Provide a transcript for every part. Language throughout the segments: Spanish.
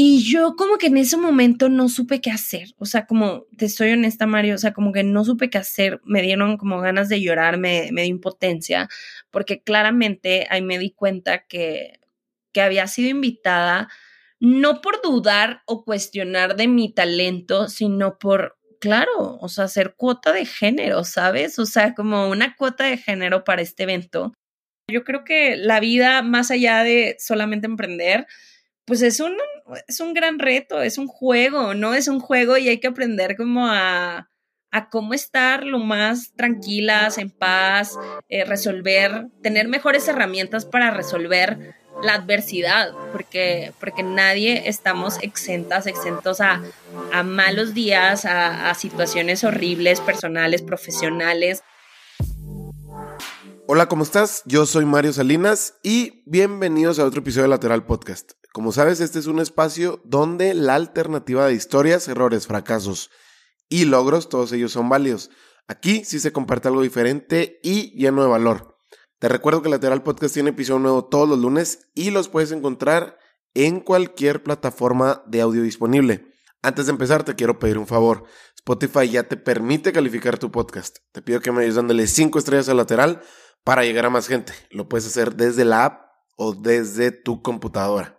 Y yo como que en ese momento no supe qué hacer. O sea, como te soy honesta, Mario, o sea, como que no supe qué hacer. Me dieron como ganas de llorar, me, me dio impotencia, porque claramente ahí me di cuenta que, que había sido invitada no por dudar o cuestionar de mi talento, sino por, claro, o sea, hacer cuota de género, ¿sabes? O sea, como una cuota de género para este evento. Yo creo que la vida, más allá de solamente emprender, pues es un, es un gran reto, es un juego, ¿no? Es un juego y hay que aprender como a, a cómo estar lo más tranquilas, en paz, eh, resolver, tener mejores herramientas para resolver la adversidad, porque, porque nadie estamos exentas, exentos a, a malos días, a, a situaciones horribles, personales, profesionales. Hola, ¿cómo estás? Yo soy Mario Salinas y bienvenidos a otro episodio de Lateral Podcast. Como sabes, este es un espacio donde la alternativa de historias, errores, fracasos y logros, todos ellos son válidos. Aquí sí se comparte algo diferente y lleno de valor. Te recuerdo que Lateral Podcast tiene episodio nuevo todos los lunes y los puedes encontrar en cualquier plataforma de audio disponible. Antes de empezar, te quiero pedir un favor. Spotify ya te permite calificar tu podcast. Te pido que me ayudes dándole 5 estrellas a lateral para llegar a más gente. Lo puedes hacer desde la app o desde tu computadora.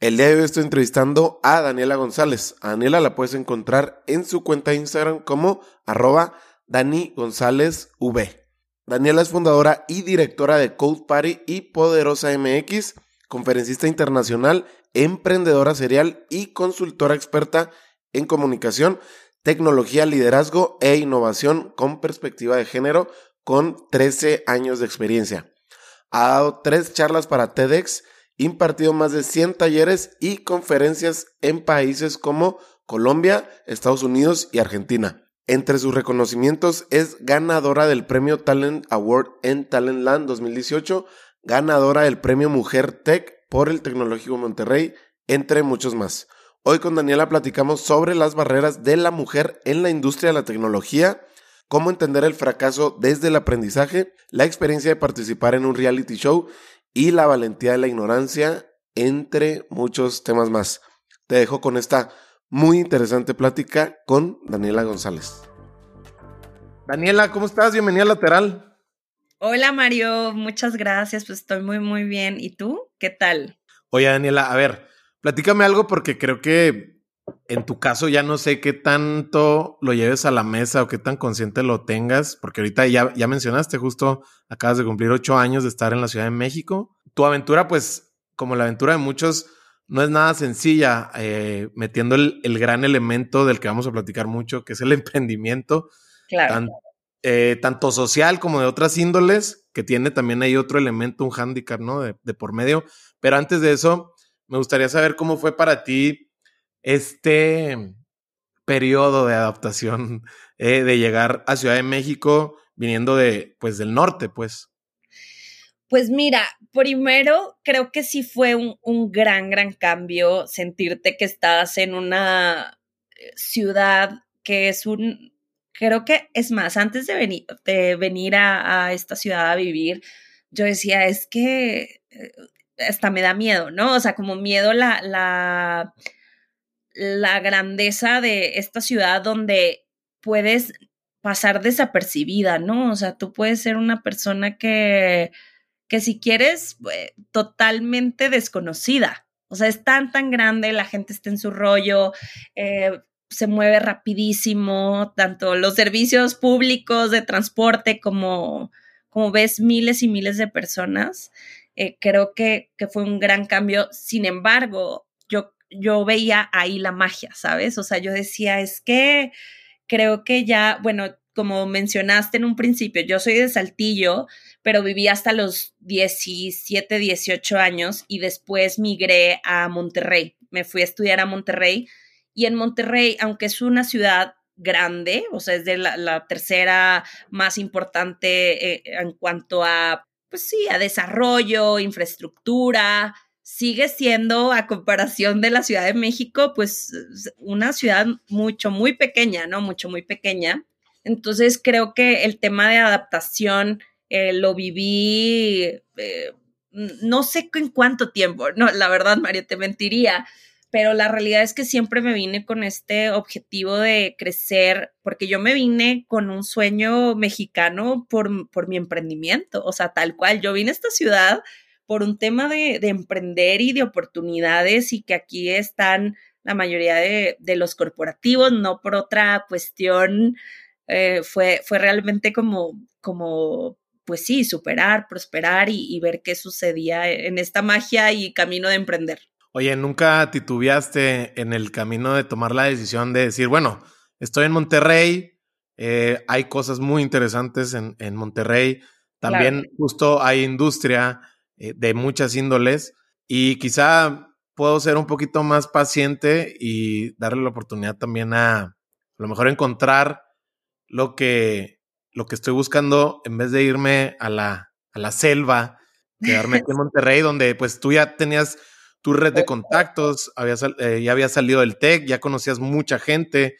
El día de hoy estoy entrevistando a Daniela González. A Daniela la puedes encontrar en su cuenta de Instagram como arroba Dani González V. Daniela es fundadora y directora de Code Party y Poderosa MX, conferencista internacional, emprendedora serial y consultora experta en comunicación, tecnología, liderazgo e innovación con perspectiva de género con 13 años de experiencia. Ha dado tres charlas para TEDx, impartido más de 100 talleres y conferencias en países como Colombia, Estados Unidos y Argentina. Entre sus reconocimientos es ganadora del Premio Talent Award en Talentland 2018, ganadora del Premio Mujer Tech por el Tecnológico Monterrey, entre muchos más. Hoy con Daniela platicamos sobre las barreras de la mujer en la industria de la tecnología, cómo entender el fracaso desde el aprendizaje, la experiencia de participar en un reality show y la valentía de la ignorancia, entre muchos temas más. Te dejo con esta muy interesante plática con Daniela González. Daniela, ¿cómo estás? Bienvenida a Lateral. Hola Mario, muchas gracias, pues estoy muy muy bien. ¿Y tú? ¿Qué tal? Oye Daniela, a ver, platícame algo porque creo que en tu caso ya no sé qué tanto lo lleves a la mesa o qué tan consciente lo tengas, porque ahorita ya, ya mencionaste, justo acabas de cumplir ocho años de estar en la Ciudad de México. Tu aventura, pues, como la aventura de muchos, no es nada sencilla, eh, metiendo el, gran elemento del que vamos a platicar mucho, que es el emprendimiento, claro. Eh, tanto social como de otras índoles, que tiene también ahí otro elemento, un hándicap, ¿no? De, por medio. Pero antes de eso, me gustaría saber cómo fue para ti este periodo de adaptación, eh, de llegar a Ciudad de México, viniendo de, pues, del norte, pues. Pues mira, primero creo que sí fue un, gran, gran cambio sentirte que estás en una eh, ciudad que es un, creo que es más, antes de venir, de venir a, esta ciudad a vivir, yo decía, es que eh, hasta me da miedo, ¿no? O sea, como miedo la, la, la grandeza de esta ciudad donde puedes pasar desapercibida, ¿no? O sea, tú puedes ser una persona que que si quieres, eh, totalmente desconocida. O sea, es tan, tan grande, la gente está en su rollo, eh, se mueve rapidísimo, tanto los servicios públicos de transporte como, como ves miles y miles de personas. Eh, creo que, que, fue un gran cambio. Sin embargo, yo, yo veía ahí la magia, ¿sabes? O sea, yo decía, es que creo que ya, bueno, como mencionaste en un principio, yo soy de Saltillo, pero viví hasta los 17, 18 años y después migré a Monterrey. Me fui a estudiar a Monterrey y en Monterrey, aunque es una ciudad grande, o sea, es de la, tercera más importante eh, en cuanto a, pues sí, a desarrollo, infraestructura, sigue siendo, a comparación de la Ciudad de México, pues una ciudad mucho, muy pequeña, ¿no? Mucho, muy pequeña. Entonces creo que el tema de adaptación eh, lo viví, eh, no sé en cuánto tiempo, no, la verdad, Mario, te mentiría, pero la realidad es que siempre me vine con este objetivo de crecer, porque yo me vine con un sueño mexicano por, por mi emprendimiento, o sea, tal cual, yo vine a esta ciudad por un tema de, de emprender y de oportunidades y que aquí están la mayoría de, de los corporativos, no por otra cuestión, eh, fue, fue realmente como, como, pues sí, superar, prosperar y, y ver qué sucedía en esta magia y camino de emprender. Oye, ¿nunca titubeaste en el camino de tomar la decisión de decir, bueno, estoy en Monterrey, eh, hay cosas muy interesantes en, en Monterrey, también claro. justo hay industria eh, de muchas índoles y quizá puedo ser un poquito más paciente y darle la oportunidad también a, lo mejor encontrar lo que, lo que estoy buscando en vez de irme a la, a la selva, quedarme aquí en Monterrey, donde pues tú ya tenías tu red de contactos, había, eh, ya había salido del TEC, ya conocías mucha gente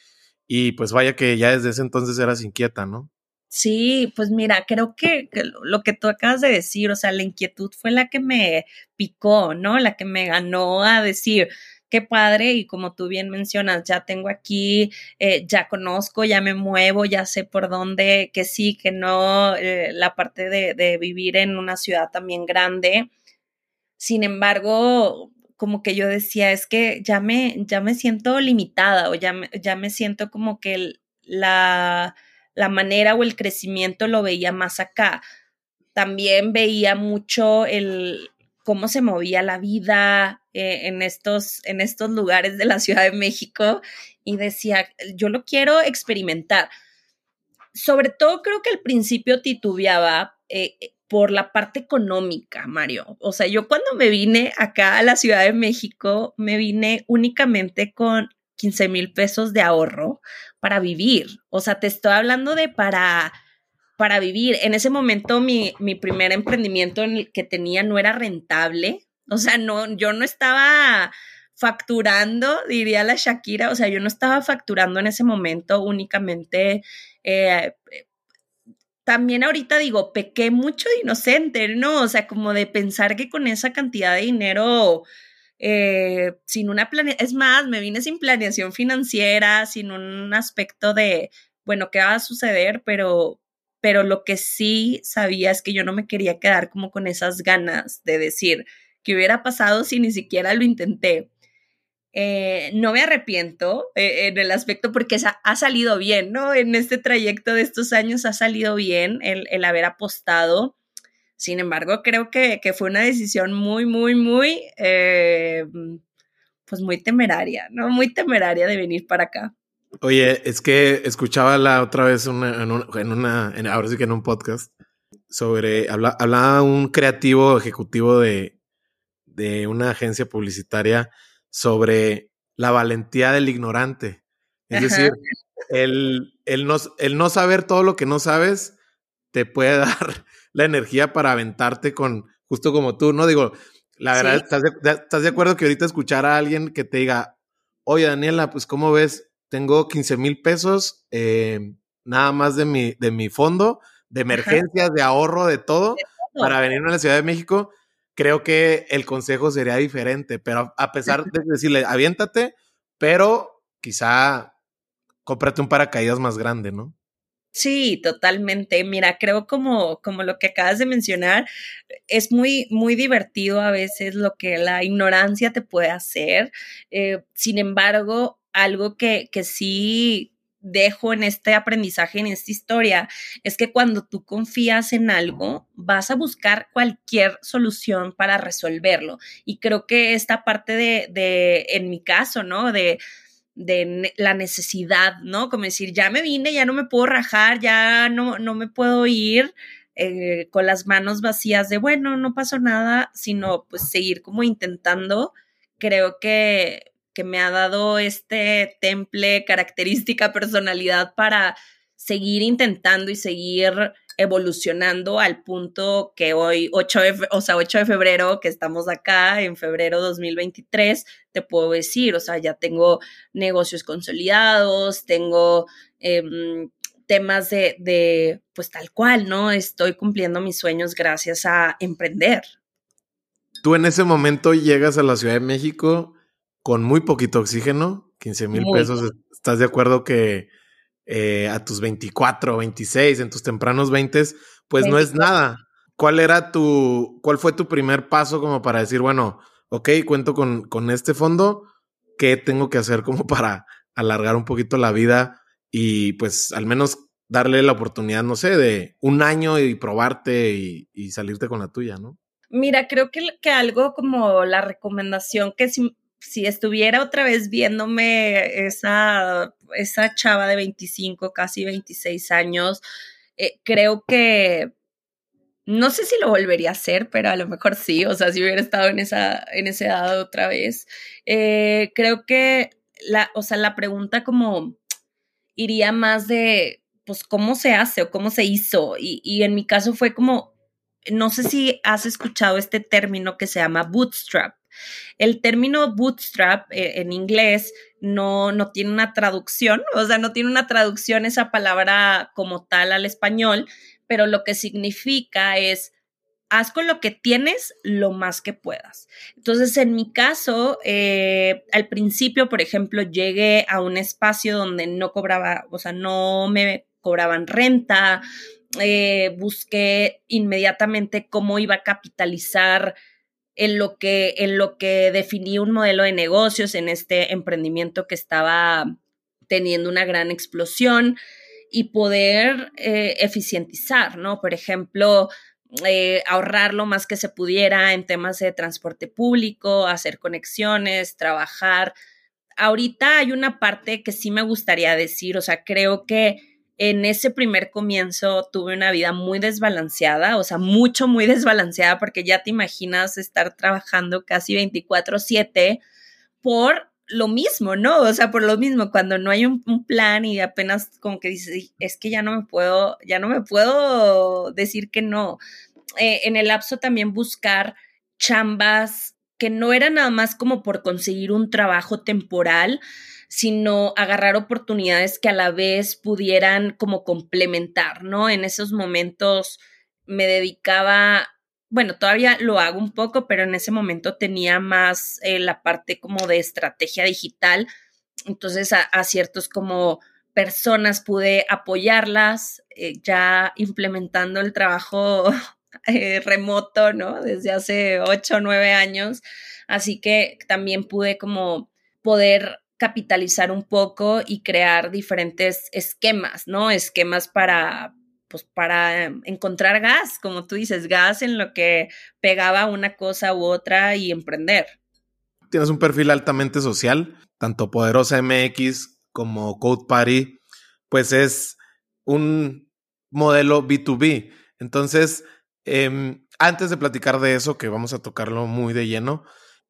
y pues vaya que ya desde ese entonces eras inquieta, ¿no? Sí, pues mira, creo que, lo que tú acabas de decir, o sea, la inquietud fue la que me picó, ¿no? La que me ganó a decir, qué padre y como tú bien mencionas, ya tengo aquí, eh, ya conozco, ya me muevo, ya sé por dónde, que sí, que no, eh, la parte de, de vivir en una ciudad también grande. Sin embargo, como que yo decía, es que ya me, ya me siento limitada o ya me, ya me siento como que la, la manera o el crecimiento lo veía más acá. También veía mucho el cómo se movía la vida eh, en, estos, en estos lugares de la Ciudad de México y decía, yo lo quiero experimentar. Sobre todo creo que al principio titubeaba eh, por la parte económica, Mario. O sea, yo cuando me vine acá a la Ciudad de México, me vine únicamente con 15 mil pesos de ahorro para vivir. O sea, te estoy hablando de para, para vivir. En ese momento mi, mi primer emprendimiento que tenía no era rentable. O sea, no, yo no estaba facturando, diría la Shakira, o sea, yo no estaba facturando en ese momento únicamente eh, también ahorita digo, pequé mucho de inocente, ¿no? O sea, como de pensar que con esa cantidad de dinero, eh, sin una planeación, es más, me vine sin planeación financiera, sin un aspecto de, bueno, ¿qué va a suceder? Pero, pero lo que sí sabía es que yo no me quería quedar como con esas ganas de decir, ¿qué hubiera pasado si ni siquiera lo intenté? Eh, no me arrepiento eh, en el aspecto porque ha, salido bien, ¿no? En este trayecto de estos años ha salido bien el, el haber apostado. Sin embargo, creo que, que, fue una decisión muy, muy, muy, eh, pues muy temeraria, ¿no? Muy temeraria de venir para acá. Oye, es que escuchaba la otra vez una, en, una, en una en, ahora sí que en un podcast, sobre, habla, hablaba un creativo ejecutivo de, de una agencia publicitaria sobre la valentía del ignorante. Es Ajá. decir, el, el, no, el no saber todo lo que no sabes te puede dar la energía para aventarte con, justo como tú, ¿no? Digo, la verdad, sí. ¿estás, de, ¿estás de acuerdo que ahorita escuchar a alguien que te diga, oye, Daniela, pues, ¿cómo ves? Tengo 15 mil pesos, eh, nada más de mi, de mi fondo, de emergencias, Ajá. de ahorro, de todo, de todo, para venirme a la Ciudad de México creo que el consejo sería diferente, pero a pesar de decirle, aviéntate, pero quizá cómprate un paracaídas más grande, ¿no? Sí, totalmente. Mira, creo como, como lo que acabas de mencionar, es muy, muy divertido a veces lo que la ignorancia te puede hacer. Eh, sin embargo, algo que, que sí dejo en este aprendizaje, en esta historia, es que cuando tú confías en algo, vas a buscar cualquier solución para resolverlo. Y creo que esta parte de, de en mi caso, ¿no? De, de la necesidad, ¿no? Como decir, ya me vine, ya no me puedo rajar, ya no, no me puedo ir eh, con las manos vacías de, bueno, no pasó nada, sino pues seguir como intentando. Creo que que me ha dado este temple, característica, personalidad para seguir intentando y seguir evolucionando al punto que hoy, 8 de, o sea, 8 de febrero, que estamos acá, en febrero 2023, te puedo decir, o sea, ya tengo negocios consolidados, tengo eh, temas de, de, pues tal cual, ¿no? Estoy cumpliendo mis sueños gracias a emprender. Tú en ese momento llegas a la Ciudad de México con muy poquito oxígeno, 15 mil pesos. ¿Estás de acuerdo que eh, a tus 24, 26, en tus tempranos 20, pues no es nada? ¿Cuál era tu, cuál fue tu primer paso como para decir, bueno, ok, cuento con, con este fondo, ¿qué tengo que hacer como para alargar un poquito la vida y pues al menos darle la oportunidad, no sé, de un año y probarte y, salirte con la tuya, ¿no? Mira, creo que, que algo como la recomendación que si, estuviera otra vez viéndome esa, esa chava de 25, casi 26 años, eh, creo que no sé si lo volvería a hacer, pero a lo mejor sí, o sea, si hubiera estado en esa, en esa edad otra vez. Eh, creo que la, o sea, la pregunta como iría más de, pues, ¿cómo se hace o cómo se hizo? Y, y en mi caso fue como, no sé si has escuchado este término que se llama bootstrap. El término bootstrap eh, en inglés no, no tiene una traducción, o sea, no tiene una traducción esa palabra como tal al español, pero lo que significa es haz con lo que tienes lo más que puedas. Entonces, en mi caso, eh, al principio, por ejemplo, llegué a un espacio donde no cobraba, o sea, no me cobraban renta, eh, busqué inmediatamente cómo iba a capitalizar en lo que, en lo que definí un modelo de negocios en este emprendimiento que estaba teniendo una gran explosión y poder eh, eficientizar, ¿no? Por ejemplo, eh, ahorrar lo más que se pudiera en temas de transporte público, hacer conexiones, trabajar. Ahorita hay una parte que sí me gustaría decir, o sea, creo que en ese primer comienzo tuve una vida muy desbalanceada, o sea, mucho, muy desbalanceada, porque ya te imaginas estar trabajando casi 24/7 por lo mismo, ¿no? O sea, por lo mismo, cuando no hay un, plan y apenas como que dices, es que ya no me puedo, ya no me puedo decir que no. Eh, en el lapso también buscar chambas que no eran nada más como por conseguir un trabajo temporal, sino agarrar oportunidades que a la vez pudieran como complementar, ¿no? En esos momentos me dedicaba bueno, todavía lo hago un poco, pero en ese momento tenía más eh, la parte como de estrategia digital. Entonces a, ciertos como personas pude apoyarlas eh, ya implementando el trabajo eh, remoto, ¿no? Desde hace ocho o nueve años. Así que también pude como poder capitalizar un poco y crear diferentes esquemas, ¿no? Esquemas para, pues para encontrar gas, como tú dices, gas en lo que pegaba una cosa u otra y emprender. Tienes un perfil altamente social, tanto Poderosa MX como Code Party, pues es un modelo B2B. Entonces, em, antes de platicar de eso, que vamos a tocarlo muy de lleno,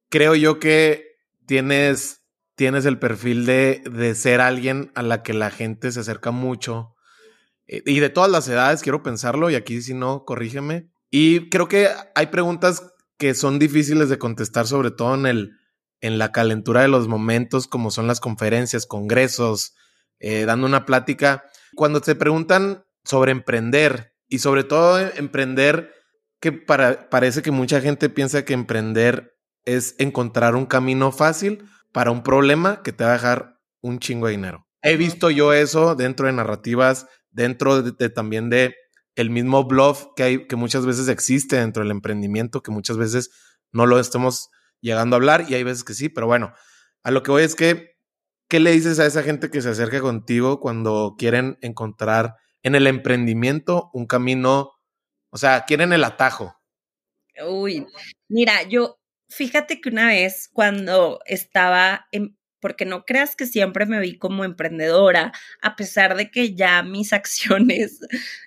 creo yo que tienes, tienes el perfil de, de ser alguien a la que la gente se acerca mucho eh, y de todas las edades, quiero pensarlo, y aquí si no, corrígeme. Y creo que hay preguntas que son difíciles de contestar, sobre todo en, el, en la calentura de los momentos, como son las conferencias, congresos, eh, dando una plática. Cuando te preguntan sobre emprender, y sobre todo emprender, que para, parece que mucha gente piensa que emprender es encontrar un camino fácil para un problema que te va a dejar un chingo de dinero. He visto yo eso dentro de narrativas dentro de, también de el mismo bluff que hay, que muchas veces existe dentro del emprendimiento, que muchas veces no lo estemos llegando a hablar y hay veces que sí, pero bueno, a lo que voy es que, ¿qué le dices a esa gente que se acerca contigo cuando quieren encontrar en el emprendimiento un camino, o sea, quieren el atajo? Uy, mira, yo, fíjate que una vez cuando estaba en, porque no creas que siempre me vi como emprendedora, a pesar de que ya mis acciones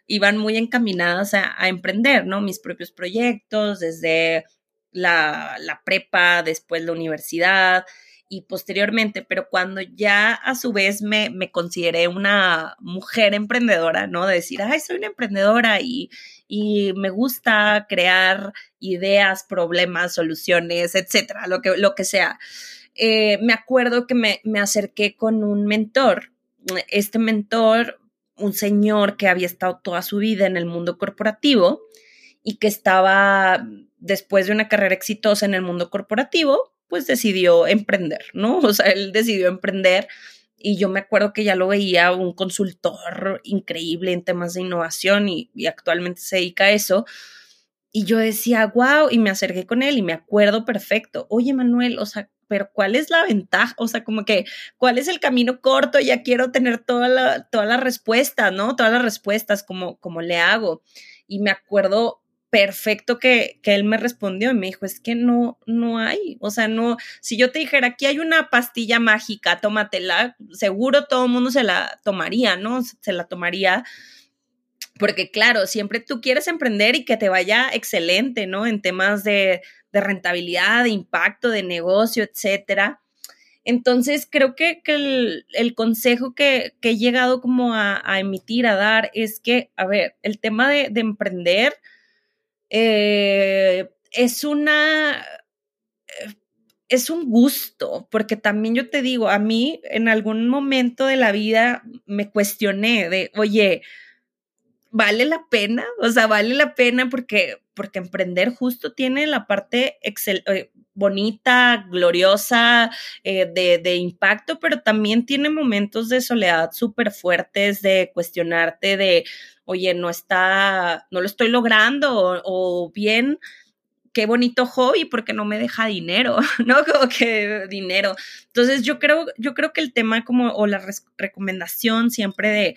iban muy encaminadas a, emprender, ¿no? Mis propios proyectos, desde la, la prepa, después la universidad y posteriormente, pero cuando ya a su vez me, me, consideré una mujer emprendedora, ¿no? De decir, ay, soy una emprendedora y, y me gusta crear ideas, problemas, soluciones, etcétera, lo que, lo que sea. Eh, me acuerdo que me, acerqué con un mentor. Este mentor, un señor que había estado toda su vida en el mundo corporativo y que estaba después de una carrera exitosa en el mundo corporativo, pues decidió emprender, ¿no? O sea, él decidió emprender y yo me acuerdo que ya lo veía un consultor increíble en temas de innovación y, actualmente se dedica a eso. Y yo decía, wow, y me acerqué con él y me acuerdo perfecto, oye Manuel, o sea, pero ¿cuál es la ventaja? O sea, como que, ¿cuál es el camino corto? Ya quiero tener toda la, todas las respuestas, ¿no? Todas las respuestas, como, como le hago. Y me acuerdo perfecto que, que, él me respondió y me dijo, es que no, no hay, o sea, no, si yo te dijera, aquí hay una pastilla mágica, tómatela, seguro todo el mundo se la tomaría, ¿no? Se la tomaría, porque claro, siempre tú quieres emprender y que te vaya excelente, ¿no? En temas de, de rentabilidad, de impacto, de negocio, etcétera. Entonces, creo que, el, consejo que, he llegado como a, emitir, a dar, es que, a ver, el tema de emprender eh, es una... Es un gusto, porque también yo te digo, a mí en algún momento de la vida me cuestioné de, oye, vale la pena, o sea, vale la pena porque, porque emprender justo tiene la parte excel, eh, bonita, gloriosa, eh, de, de, impacto, pero también tiene momentos de soledad súper fuertes, de cuestionarte, de, oye, no está, no lo estoy logrando, o, o bien qué bonito hobby porque no me deja dinero, ¿no? Como que dinero. Entonces yo creo, yo creo que el tema como, o la recomendación siempre de,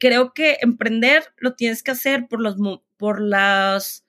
creo que emprender lo tienes que hacer por los, por las,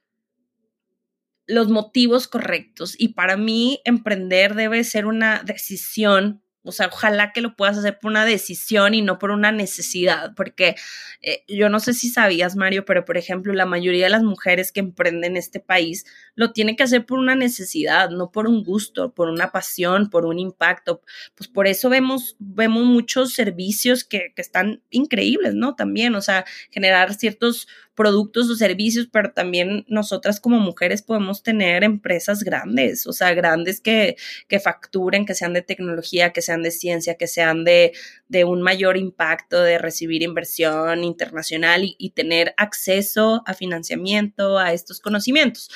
los motivos correctos. Y para mí, emprender debe ser una decisión o sea, ojalá que lo puedas hacer por una decisión y no por una necesidad, porque eh, yo no sé si sabías, Mario, pero por ejemplo, la mayoría de las mujeres que emprenden este país lo tienen que hacer por una necesidad, no por un gusto, por una pasión, por un impacto. Pues por eso vemos, vemos muchos servicios que, que están increíbles, ¿no? También, o sea, generar ciertos productos o servicios, pero también nosotras como mujeres podemos tener empresas grandes, o sea, grandes que, que facturen, que sean de tecnología, que sean de ciencia, que sean de, de un mayor impacto, de recibir inversión internacional y, y tener acceso a financiamiento, a estos conocimientos.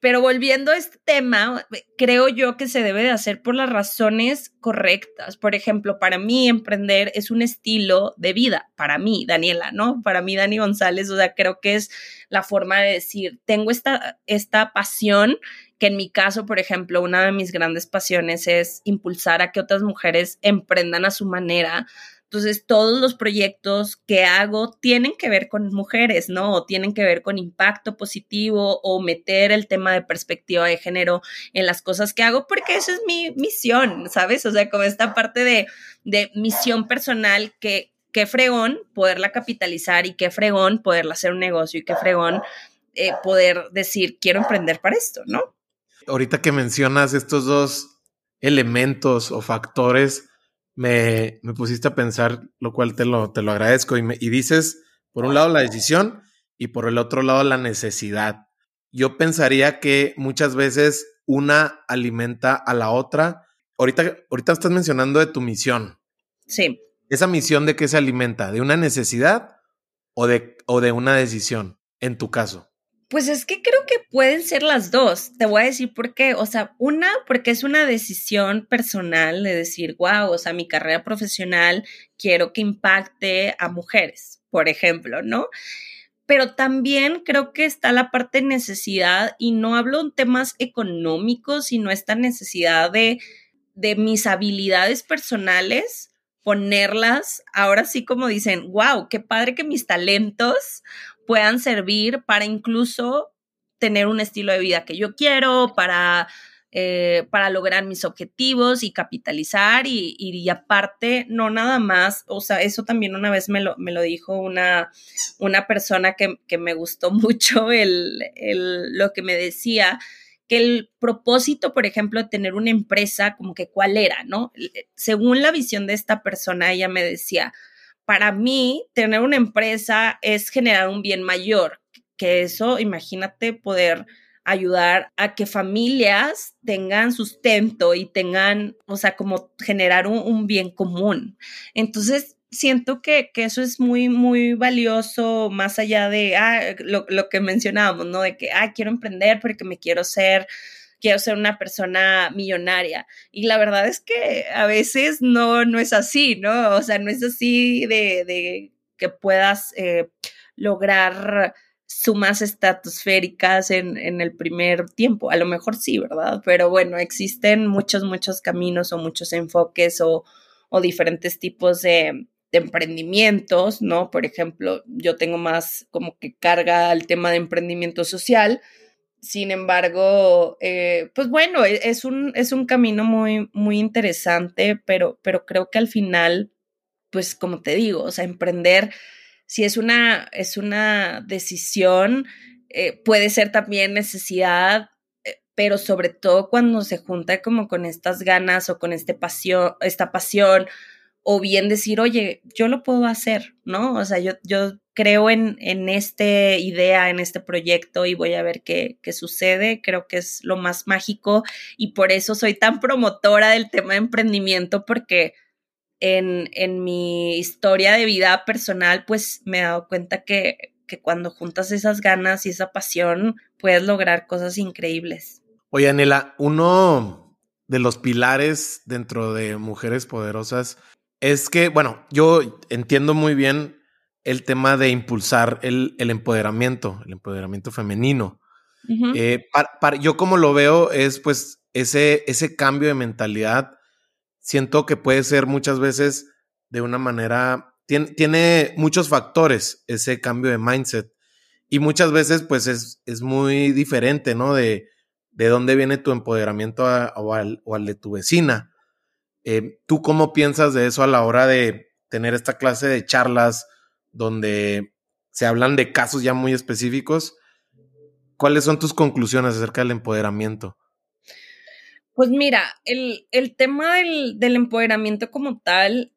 Pero volviendo a este tema, creo yo que se debe de hacer por las razones correctas. Por ejemplo, para mí emprender es un estilo de vida, para mí, Daniela, ¿no? Para mí, Dani González, o sea, creo que es la forma de decir, tengo esta, esta pasión, que en mi caso, por ejemplo, una de mis grandes pasiones es impulsar a que otras mujeres emprendan a su manera, entonces, todos los proyectos que hago tienen que ver con mujeres, ¿no? O tienen que ver con impacto positivo o meter el tema de perspectiva de género en las cosas que hago, porque esa es mi misión, ¿sabes? O sea, como esta parte de, de misión personal que, qué fregón poderla capitalizar y qué fregón poderla hacer un negocio y qué fregón eh, poder decir, quiero emprender para esto, ¿no? Ahorita que mencionas estos dos elementos o factores, me, me, pusiste a pensar, lo cual te lo, te lo agradezco. Y, me, y dices, por un lado, la decisión y por el otro lado, la necesidad. Yo pensaría que muchas veces una alimenta a la otra. Ahorita, ahorita estás mencionando de tu misión. Sí. ¿Esa misión de qué se alimenta? ¿De una necesidad o de, o de una decisión, en tu caso? Pues es que creo que pueden ser las dos. Te voy a decir por qué. O sea, una, porque es una decisión personal de decir, wow, o sea, mi carrera profesional quiero que impacte a mujeres, por ejemplo, ¿no? Pero también creo que está la parte necesidad, y no hablo en temas económicos, sino esta necesidad de, de mis habilidades personales ponerlas, ahora sí como dicen, wow, qué padre que mis talentos puedan servir para incluso tener un estilo de vida que yo quiero, para, eh, para lograr mis objetivos y capitalizar y, y, aparte, no nada más, o sea, eso también una vez me lo, me lo dijo una, una persona que, que me gustó mucho el, el, lo que me decía, que el propósito, por ejemplo, de tener una empresa, como que cuál era, ¿no? Según la visión de esta persona, ella me decía, para mí, tener una empresa es generar un bien mayor, que eso, imagínate poder ayudar a que familias tengan sustento y tengan, o sea, como generar un, bien común. Entonces, siento que, que, eso es muy, muy valioso, más allá de ah, lo, lo, que mencionábamos, ¿no? De que, ah, quiero emprender porque me quiero ser quiero ser una persona millonaria. Y la verdad es que a veces no, no es así, ¿no? O sea, no es así de, que puedas eh, lograr sumas estratosféricas en, en, el primer tiempo. A lo mejor sí, ¿verdad? Pero bueno, existen muchos, muchos caminos o muchos enfoques o, o diferentes tipos de, de emprendimientos, ¿no? Por ejemplo, yo tengo más como que carga al tema de emprendimiento social. Sin embargo, eh, pues bueno, e, es un, es un camino muy, muy interesante, pero, pero creo que al final, pues como te digo, o sea, emprender, si es una, es una decisión, eh, puede ser también necesidad, eh, pero sobre todo cuando se junta como con estas ganas o con este pasión, esta pasión o bien decir, oye, yo lo puedo hacer, ¿no? O sea, yo, yo creo en, en esta idea, en este proyecto y voy a ver qué, qué, sucede. Creo que es lo más mágico y por eso soy tan promotora del tema de emprendimiento porque en, en mi historia de vida personal, pues me he dado cuenta que, que cuando juntas esas ganas y esa pasión, puedes lograr cosas increíbles. Oye, Anela, uno de los pilares dentro de Mujeres Poderosas es que, bueno, yo entiendo muy bien el tema de impulsar el, empoderamiento, el empoderamiento femenino. Eh, yo como lo veo es pues ese, ese cambio de mentalidad, siento que puede ser muchas veces de una manera, tiene, tiene muchos factores ese cambio de mindset y muchas veces pues es, es muy diferente, ¿no? De, de dónde viene tu empoderamiento o, al, o al de tu vecina. Eh, ¿Tú cómo piensas de eso a la hora de tener esta clase de charlas donde se hablan de casos ya muy específicos? ¿Cuáles son tus conclusiones acerca del empoderamiento? Pues mira, el, tema del, del, empoderamiento como tal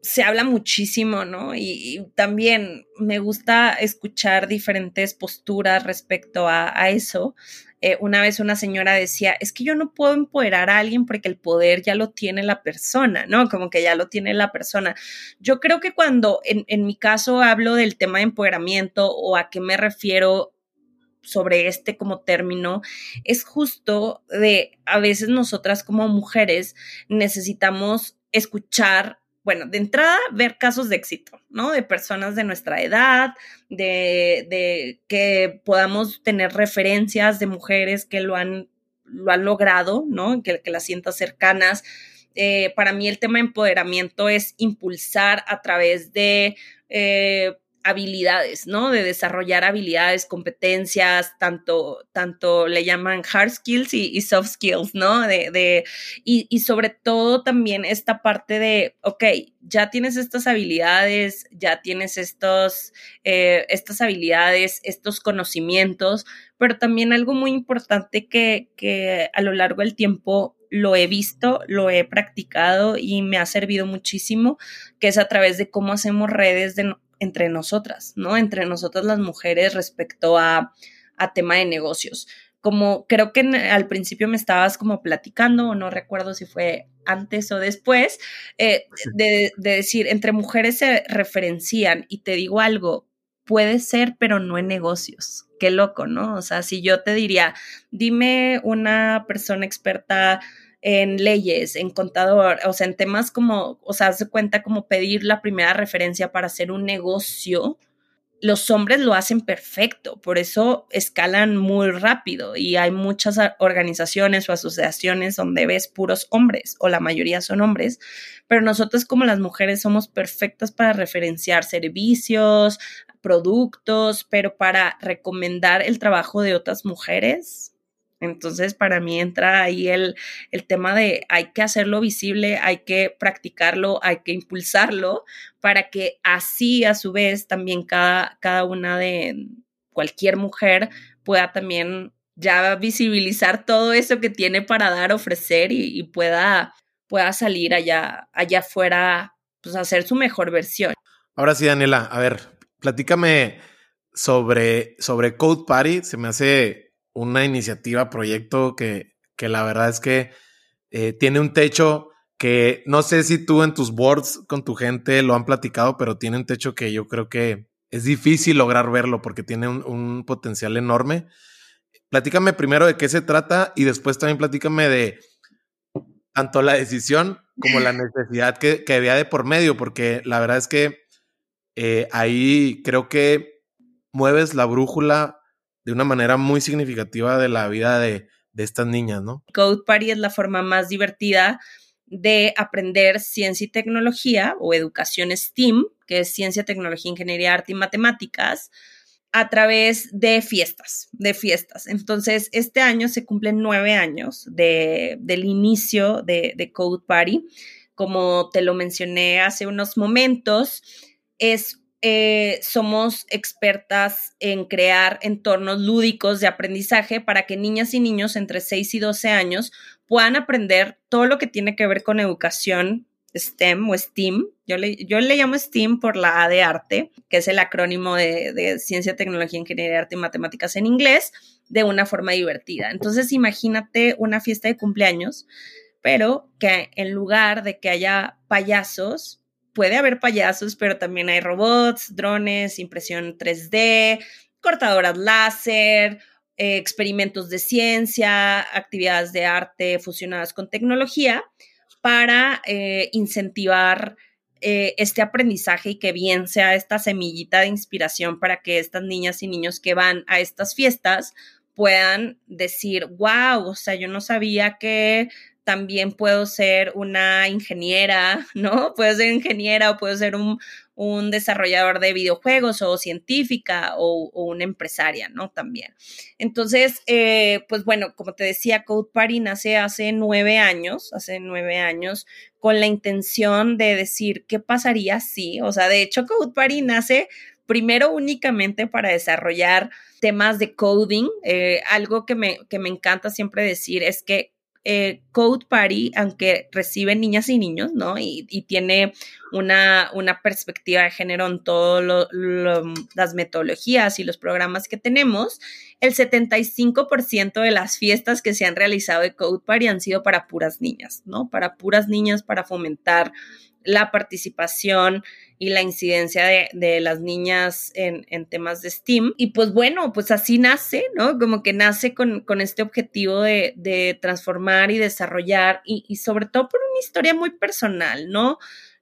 se habla muchísimo, ¿no? Y, también me gusta escuchar diferentes posturas respecto a, a eso. Eh, una vez una señora decía, es que yo no puedo empoderar a alguien porque el poder ya lo tiene la persona, ¿no? Como que ya lo tiene la persona. Yo creo que cuando en, en mi caso hablo del tema de empoderamiento o a qué me refiero sobre este como término es justo de a veces nosotras como mujeres necesitamos escuchar bueno, de entrada, ver casos de éxito, ¿no? De personas de nuestra edad, de, que podamos tener referencias de mujeres que lo han, lo han logrado, ¿no? Que, que las sientas cercanas. Eh, para mí el tema de empoderamiento es impulsar a través de eh, habilidades, ¿no? De desarrollar habilidades, competencias, tanto, tanto le llaman hard skills y, soft skills, ¿no? De, de y, y, sobre todo también esta parte de, ok, ya tienes estas habilidades, ya tienes estos, eh, estas habilidades, estos conocimientos, pero también algo muy importante que, que a lo largo del tiempo lo he visto, lo he practicado y me ha servido muchísimo, que es a través de cómo hacemos redes de, entre nosotras, ¿no? Entre nosotras las mujeres respecto a, a tema de negocios. Como creo que al principio me estabas como platicando, o no recuerdo si fue antes o después, eh, de, de decir, entre mujeres se referencian y te digo algo, puede ser, pero no en negocios. Qué loco, ¿no? O sea, si yo te diría, dime una persona experta en leyes, en contador, o sea, en temas como, o sea, se cuenta como pedir la primera referencia para hacer un negocio, los hombres lo hacen perfecto, por eso escalan muy rápido y hay muchas organizaciones o asociaciones donde ves puros hombres o la mayoría son hombres, pero nosotros como las mujeres somos perfectas para referenciar servicios, productos, pero para recomendar el trabajo de otras mujeres, entonces, para mí entra ahí el, el, tema de hay que hacerlo visible, hay que practicarlo, hay que impulsarlo para que así a su vez también cada, cada una de cualquier mujer pueda también ya visibilizar todo eso que tiene para dar, ofrecer y, pueda, pueda salir allá, allá afuera, pues hacer su mejor versión. Ahora sí, Daniela, a ver, platícame sobre, sobre Code Party. Se me hace una iniciativa, proyecto que, que la verdad es que eh, tiene un techo que no sé si tú en tus boards con tu gente lo han platicado, pero tiene un techo que yo creo que es difícil lograr verlo porque tiene un, potencial enorme. platícame primero de qué se trata y después también platícame de tanto la decisión como la necesidad que, había de por medio, porque la verdad es que eh, ahí creo que mueves la brújula de una manera muy significativa de la vida de, de estas niñas, ¿no? Code Party es la forma más divertida de aprender ciencia y tecnología o educación STEAM, que es ciencia, tecnología, ingeniería, arte y matemáticas, a través de fiestas, de fiestas. Entonces, este año se cumplen nueve años del inicio de, Code Party. Como te lo mencioné hace unos momentos, es eh, somos expertas en crear entornos lúdicos de aprendizaje para que niñas y niños entre 6 y 12 años puedan aprender todo lo que tiene que ver con educación STEM o STEAM. Yo le, yo le llamo STEAM por la A de arte, que es el acrónimo de, Ciencia, Tecnología, Ingeniería, Arte y Matemáticas en inglés, de una forma divertida. Entonces, imagínate una fiesta de cumpleaños, pero que en lugar de que haya payasos, puede haber payasos, pero también hay robots, drones, impresión 3D, cortadoras láser, eh, experimentos de ciencia, actividades de arte fusionadas con tecnología para eh, incentivar eh, este aprendizaje y que bien sea esta semillita de inspiración para que estas niñas y niños que van a estas fiestas puedan decir, wow, o sea, yo no sabía que también puedo ser una ingeniera, ¿no? Puedo ser ingeniera o puedo ser un, desarrollador de videojuegos o científica o, una empresaria, ¿no? También. Entonces, eh, pues bueno, como te decía, Code Party nace hace nueve años, hace nueve años, con la intención de decir, ¿qué pasaría si? O sea, de hecho, Code Party nace primero únicamente para desarrollar temas de coding. Eh, algo que me, que me encanta siempre decir es que eh, Code Party, aunque recibe niñas y niños, ¿no? Y, tiene una, una, perspectiva de género en todas las metodologías y los programas que tenemos, el 75% de las fiestas que se han realizado de Code Party han sido para puras niñas, ¿no? Para puras niñas, para fomentar la participación y la incidencia de, las niñas en, temas de STEAM. Y pues bueno, pues así nace, ¿no? Como que nace con, este objetivo de, transformar y desarrollar y, sobre todo por una historia muy personal, ¿no?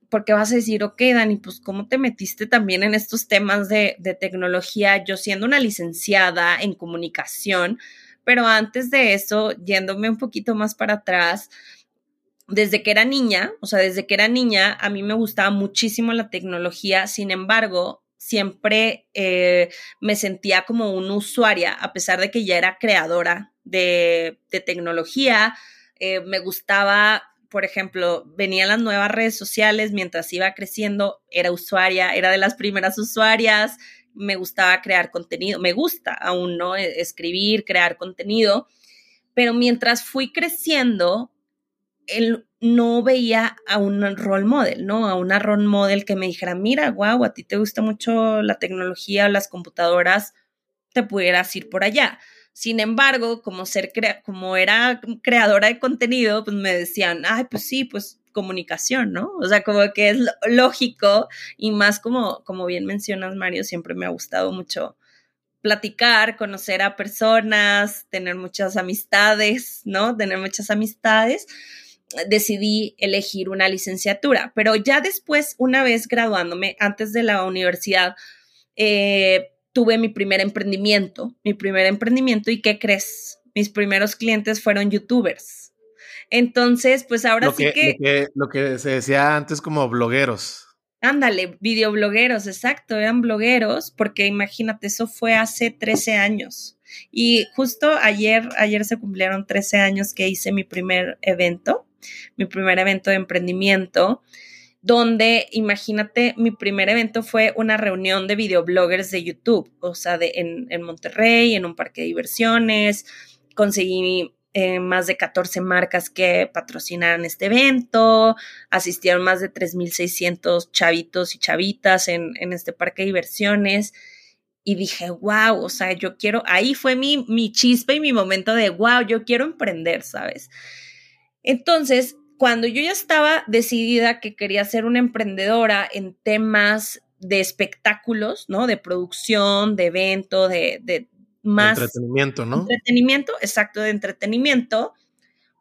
Porque vas a decir, ok, Dani, pues cómo te metiste también en estos temas de, de tecnología, yo siendo una licenciada en comunicación, pero antes de eso, yéndome un poquito más para atrás, desde que era niña, o sea, desde que era niña, a mí me gustaba muchísimo la tecnología, sin embargo, siempre eh, me sentía como una usuaria, a pesar de que ya era creadora de, tecnología, eh, me gustaba, por ejemplo, venían las nuevas redes sociales mientras iba creciendo, era usuaria, era de las primeras usuarias, me gustaba crear contenido, me gusta aún, ¿no? E, escribir, crear contenido, pero mientras fui creciendo, él no veía a un role model, ¿no? A una role model que me dijera, mira, guau, a ti te gusta mucho la tecnología las computadoras, te pudieras ir por allá. Sin embargo, como ser como era creadora de contenido, pues me decían, ay, pues sí, pues comunicación, ¿no? O sea, como que es lógico y más como, como bien mencionas, Mario, siempre me ha gustado mucho platicar, conocer a personas, tener muchas amistades, ¿no? Tener muchas amistades decidí elegir una licenciatura, pero ya después, una vez graduándome, antes de la universidad, eh, tuve mi primer emprendimiento, mi primer emprendimiento y ¿qué crees? Mis primeros clientes fueron youtubers. Entonces, pues ahora sí que, lo que... se decía antes como blogueros. Ándale, videoblogueros, exacto, eran blogueros, porque imagínate, eso fue hace 13 años. Y justo ayer, ayer se cumplieron 13 años que hice mi primer evento mi primer evento de emprendimiento, donde imagínate, mi primer evento fue una reunión de videobloggers de YouTube, o sea, de, en, Monterrey, en un parque de diversiones, conseguí eh, más de 14 marcas que patrocinaran este evento, asistieron más de 3.600 chavitos y chavitas en, en, este parque de diversiones. Y dije, wow, o sea, yo quiero, ahí fue mi, mi chispa y mi momento de, wow, yo quiero emprender, ¿sabes? Entonces, cuando yo ya estaba decidida que quería ser una emprendedora en temas de espectáculos, ¿no? De producción, de evento, de, más... Entretenimiento, ¿no? Entretenimiento, exacto, de entretenimiento.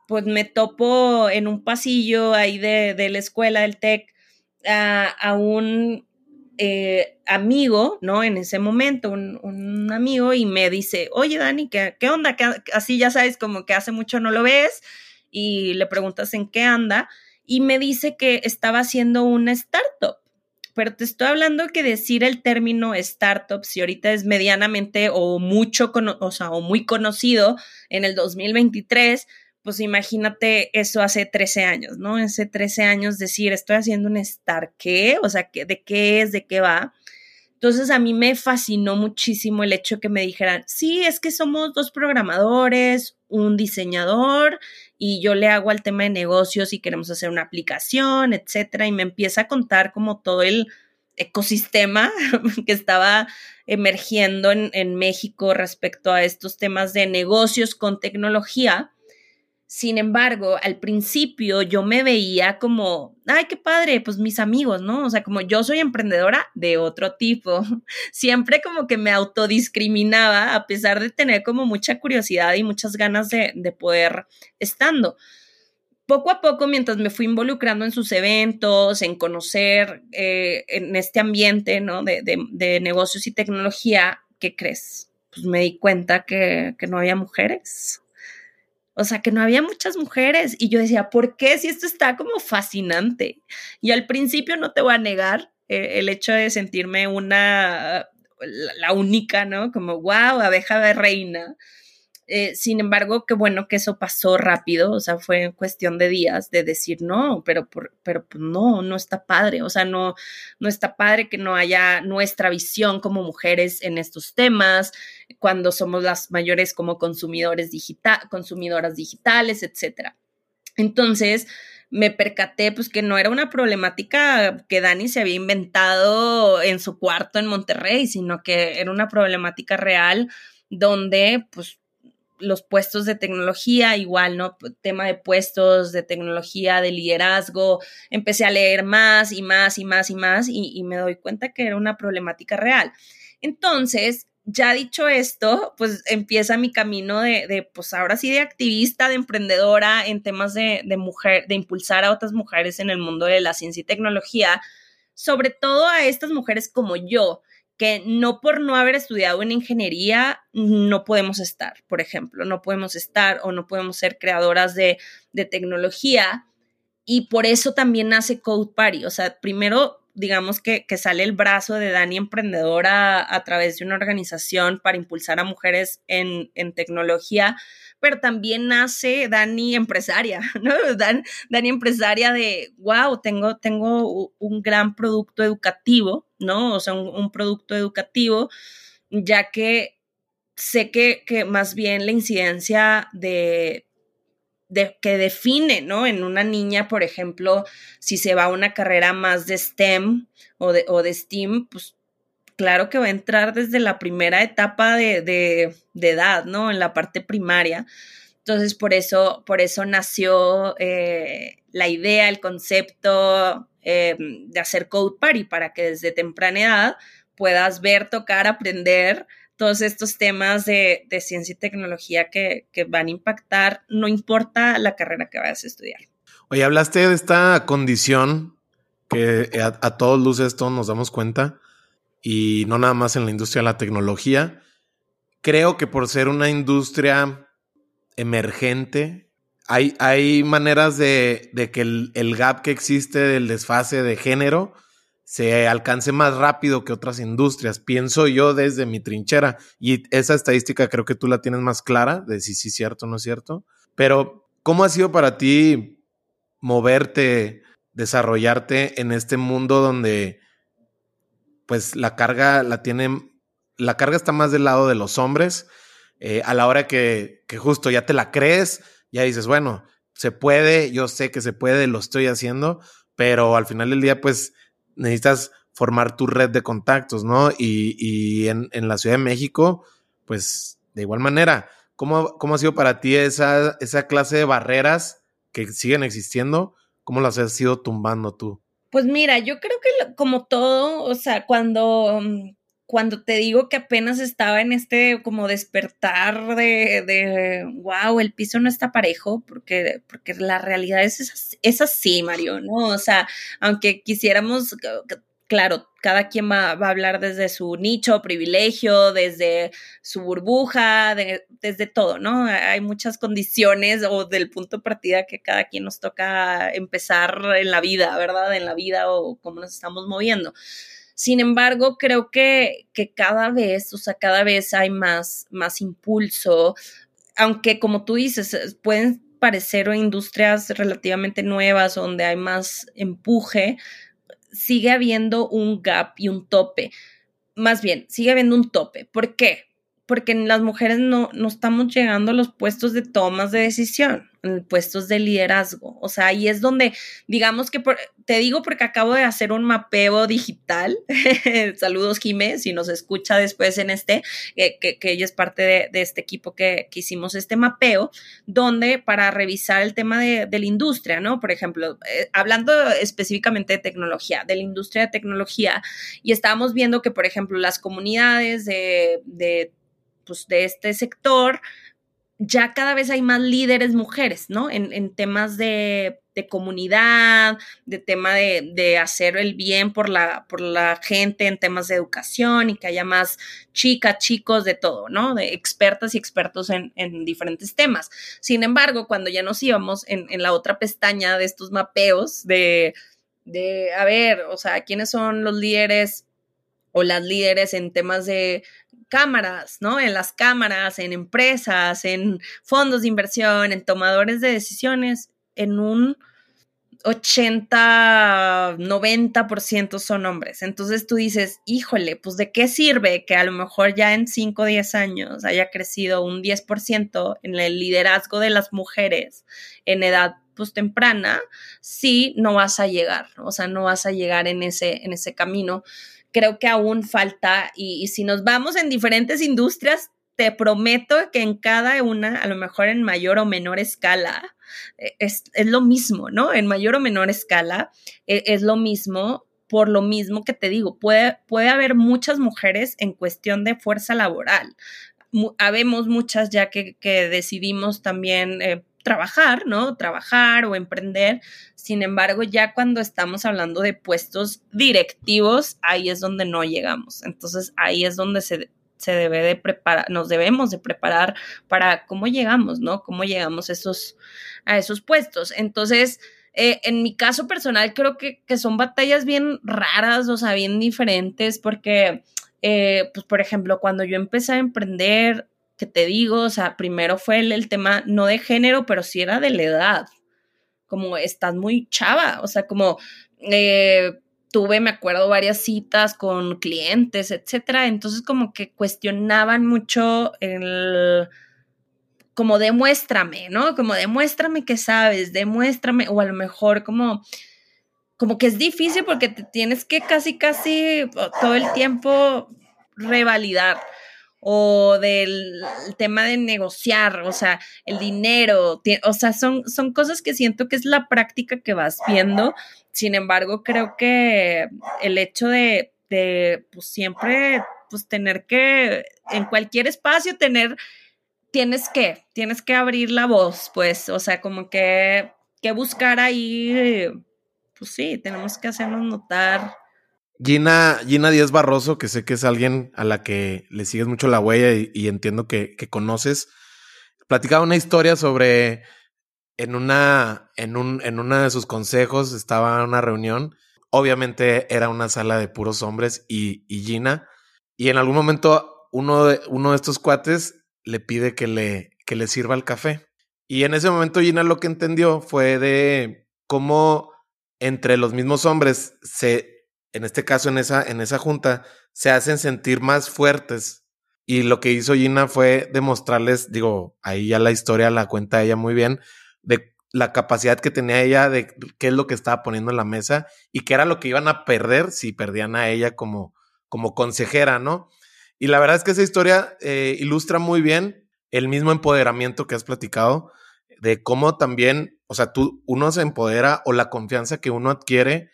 Pues me topo en un pasillo ahí de, la escuela del TEC a, un eh, amigo, ¿no? En ese momento, un, amigo, y me dice, oye, Dani, ¿qué, qué onda? así ya sabes, como que hace mucho no lo ves, y le preguntas en qué anda, y me dice que estaba haciendo una startup pero te estoy hablando que decir el término startup, si ahorita es medianamente o mucho, o sea, o muy conocido en el 2023, pues imagínate eso hace 13 años, ¿no? Hace 13 años decir, estoy haciendo un start, ¿qué? O sea, ¿de qué es? ¿De qué va? Entonces a mí me fascinó muchísimo el hecho que me dijeran, sí, es que somos dos programadores, un diseñador y yo le hago al tema de negocios y queremos hacer una aplicación, etcétera, y me empieza a contar como todo el ecosistema que estaba emergiendo en, en México respecto a estos temas de negocios con tecnología sin embargo, al principio yo me veía como, ay, qué padre, pues mis amigos, ¿no? O sea, como yo soy emprendedora de otro tipo, siempre como que me autodiscriminaba a pesar de tener como mucha curiosidad y muchas ganas de, poder estando. Poco a poco, mientras me fui involucrando en sus eventos, en conocer eh, en este ambiente, ¿no? De, de, negocios y tecnología, ¿qué crees? Pues me di cuenta que, que no había mujeres o sea, que no había muchas mujeres. Y yo decía, ¿por qué? Si esto está como fascinante. Y al principio no te voy a negar eh, el hecho de sentirme una, la, única, ¿no? Como, wow, abeja de reina. Eh, sin embargo, qué bueno que eso pasó rápido, o sea, fue cuestión de días de decir no, pero, pero pues no, no está padre, o sea, no, no está padre que no haya nuestra visión como mujeres en estos temas, cuando somos las mayores como consumidores digital, consumidoras digitales, etcétera. Entonces, me percaté pues que no era una problemática que Dani se había inventado en su cuarto en Monterrey, sino que era una problemática real donde pues los puestos de tecnología, igual, ¿no? Tema de puestos de tecnología, de liderazgo. Empecé a leer más y más y más y más y, me doy cuenta que era una problemática real. Entonces, ya dicho esto, pues empieza mi camino de, de, pues ahora sí, de activista, de emprendedora en temas de, de mujer, de impulsar a otras mujeres en el mundo de la ciencia y tecnología, sobre todo a estas mujeres como yo, que no por no haber estudiado en ingeniería no podemos estar, por ejemplo, no podemos estar o no podemos ser creadoras de, tecnología y por eso también nace Code Party. O sea, primero, digamos que, sale el brazo de Dani Emprendedora a, través de una organización para impulsar a mujeres en, en tecnología pero también nace Dani empresaria, ¿no? Dani empresaria de, wow, tengo, tengo un gran producto educativo, ¿no? O sea, un, producto educativo, ya que sé que, que, más bien la incidencia de, de, que define, ¿no? En una niña, por ejemplo, si se va a una carrera más de STEM o de, o de STEAM, pues claro que va a entrar desde la primera etapa de, edad, ¿no? En la parte primaria. Entonces, por eso, por eso nació eh, la idea, el concepto eh, de hacer Code Party, para que desde temprana edad puedas ver, tocar, aprender todos estos temas de, ciencia y tecnología que, van a impactar, no importa la carrera que vayas a estudiar. Oye, hablaste de esta condición que a, a todos luces todos nos damos cuenta, y no nada más en la industria de la tecnología. Creo que por ser una industria emergente, hay, hay maneras de, que el, gap que existe del desfase de género se alcance más rápido que otras industrias. Pienso yo desde mi trinchera. Y esa estadística creo que tú la tienes más clara de si sí es cierto o no es cierto. Pero, ¿cómo ha sido para ti moverte, desarrollarte en este mundo donde pues la carga la tienen, la carga está más del lado de los hombres. Eh, a la hora que, que justo ya te la crees, ya dices, bueno, se puede, yo sé que se puede, lo estoy haciendo, pero al final del día, pues necesitas formar tu red de contactos, ¿no? Y, y en, en, la Ciudad de México, pues de igual manera, ¿cómo, cómo ha sido para ti esa, esa clase de barreras que siguen existiendo? ¿Cómo las has ido tumbando tú? Pues mira, yo creo que como todo, o sea, cuando, mm, cuando te digo que apenas estaba en este como despertar de, de wow, el piso no está parejo, porque, porque la realidad es, es así, Mario, ¿no? O sea, aunque quisiéramos claro, cada quien va, a hablar desde su nicho, privilegio, desde su burbuja, desde todo, ¿no? Hay muchas condiciones o del punto de partida que cada quien nos toca empezar en la vida, ¿verdad? En la vida o cómo nos estamos moviendo. Sin embargo, creo que, que cada vez, o sea, cada vez hay más, más impulso, aunque como tú dices, pueden parecer industrias relativamente nuevas donde hay más empuje, sigue habiendo un gap y un tope. Más bien, sigue habiendo un tope. ¿Por qué? Porque las mujeres no, no estamos llegando a los puestos de tomas de decisión en puestos de liderazgo. O sea, ahí es donde, digamos que, te digo porque acabo de hacer un mapeo digital. Saludos, Jimé, si nos escucha después en este, que, que, ella es parte de, este equipo que, que, hicimos este mapeo, donde para revisar el tema de, de la industria, ¿no? Por ejemplo, eh, hablando específicamente de tecnología, de la industria de tecnología, y estábamos viendo que, por ejemplo, las comunidades de, de pues, de este sector, ya cada vez hay más líderes mujeres, ¿no? En, temas de, comunidad, de tema de, hacer el bien por la, por la gente, en temas de educación y que haya más chicas, chicos, de todo, ¿no? De expertas y expertos en, diferentes temas. Sin embargo, cuando ya nos íbamos en, en la otra pestaña de estos mapeos de, de, a ver, o sea, ¿quiénes son los líderes o las líderes en temas de cámaras, ¿no? En las cámaras, en empresas, en fondos de inversión, en tomadores de decisiones, en un 80, 90% son hombres. Entonces tú dices, híjole, pues de qué sirve que a lo mejor ya en 5 o 10 años haya crecido un 10% en el liderazgo de las mujeres en edad pues temprana, si no vas a llegar, o sea, no vas a llegar en ese, en ese camino creo que aún falta y, si nos vamos en diferentes industrias, te prometo que en cada una, a lo mejor en mayor o menor escala, eh, es, lo mismo, ¿no? En mayor o menor escala eh, es lo mismo, por lo mismo que te digo, puede, puede haber muchas mujeres en cuestión de fuerza laboral. habemos muchas ya que, decidimos también eh, trabajar, ¿no? Trabajar o emprender. Sin embargo, ya cuando estamos hablando de puestos directivos, ahí es donde no llegamos. Entonces, ahí es donde se, se debe de preparar, nos debemos de preparar para cómo llegamos, ¿no? Cómo llegamos esos, a esos puestos. Entonces, eh, en mi caso personal, creo que, que, son batallas bien raras, o sea, bien diferentes, porque, eh, pues, por ejemplo, cuando yo empecé a emprender, que te digo, o sea, primero fue el, tema no de género, pero sí era de la edad, como estás muy chava, o sea, como eh, tuve, me acuerdo, varias citas con clientes, etcétera, entonces como que cuestionaban mucho el como demuéstrame, ¿no? Como demuéstrame que sabes, demuéstrame, o a lo mejor como, como que es difícil porque te tienes que casi, casi todo el tiempo revalidar o del tema de negociar, o sea, el dinero, o sea, son, son cosas que siento que es la práctica que vas viendo. Sin embargo, creo que el hecho de, de pues siempre, pues tener que, en cualquier espacio, tener, tienes que, tienes que abrir la voz, pues, o sea, como que, que buscar ahí, pues sí, tenemos que hacernos notar Gina, Gina Díaz Barroso, que sé que es alguien a la que le sigues mucho la huella y, entiendo que, conoces, platicaba una historia sobre en una, en un, en de sus consejos, estaba en una reunión, obviamente era una sala de puros hombres y, y Gina, y en algún momento uno de, uno de estos cuates le pide que le, que le sirva el café. Y en ese momento Gina lo que entendió fue de cómo entre los mismos hombres se en este caso, en esa, en esa junta, se hacen sentir más fuertes. Y lo que hizo Gina fue demostrarles, digo, ahí ya la historia la cuenta ella muy bien, de la capacidad que tenía ella de qué es lo que estaba poniendo en la mesa y qué era lo que iban a perder si perdían a ella como, como consejera, ¿no? Y la verdad es que esa historia eh, ilustra muy bien el mismo empoderamiento que has platicado, de cómo también, o sea, tú, uno se empodera o la confianza que uno adquiere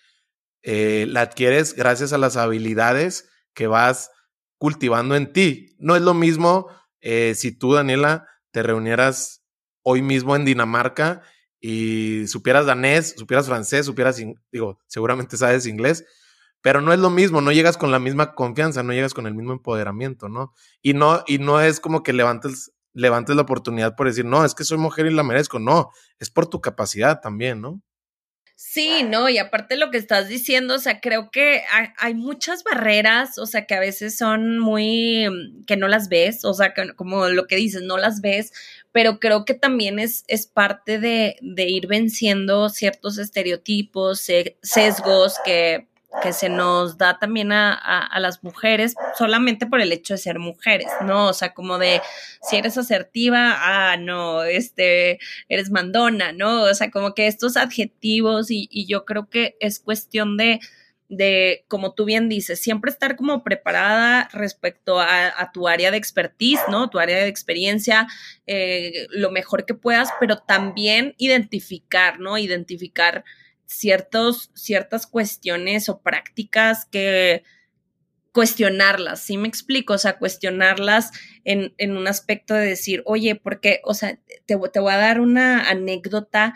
eh, la adquieres gracias a las habilidades que vas cultivando en ti. No es lo mismo eh, si tú, Daniela, te reunieras hoy mismo en Dinamarca y supieras danés, supieras francés, supieras, digo, seguramente sabes inglés, pero no es lo mismo, no llegas con la misma confianza, no llegas con el mismo empoderamiento, ¿no? Y no, y no es como que levantes, levantes la oportunidad por decir, no, es que soy mujer y la merezco, no, es por tu capacidad también, ¿no? Sí, no, y aparte lo que estás diciendo, o sea, creo que hay, muchas barreras, o sea, que a veces son muy, mm, que no las ves, o sea, como lo que dices, no las ves, pero creo que también es, es parte de, de ir venciendo ciertos estereotipos, sesgos que que se nos da también a, a, las mujeres solamente por el hecho de ser mujeres, ¿no? O sea, como de si eres asertiva, ah, no, este, eres mandona, ¿no? O sea, como que estos adjetivos y, y yo creo que es cuestión de, de, como tú bien dices, siempre estar como preparada respecto a, tu área de expertise, ¿no? Tu área de experiencia, eh, lo mejor que puedas, pero también identificar, ¿no? Identificar ciertos, ciertas cuestiones o prácticas que cuestionarlas, ¿sí me explico? O sea, cuestionarlas en, en un aspecto de decir, oye, porque, o sea, te, te, voy a dar una anécdota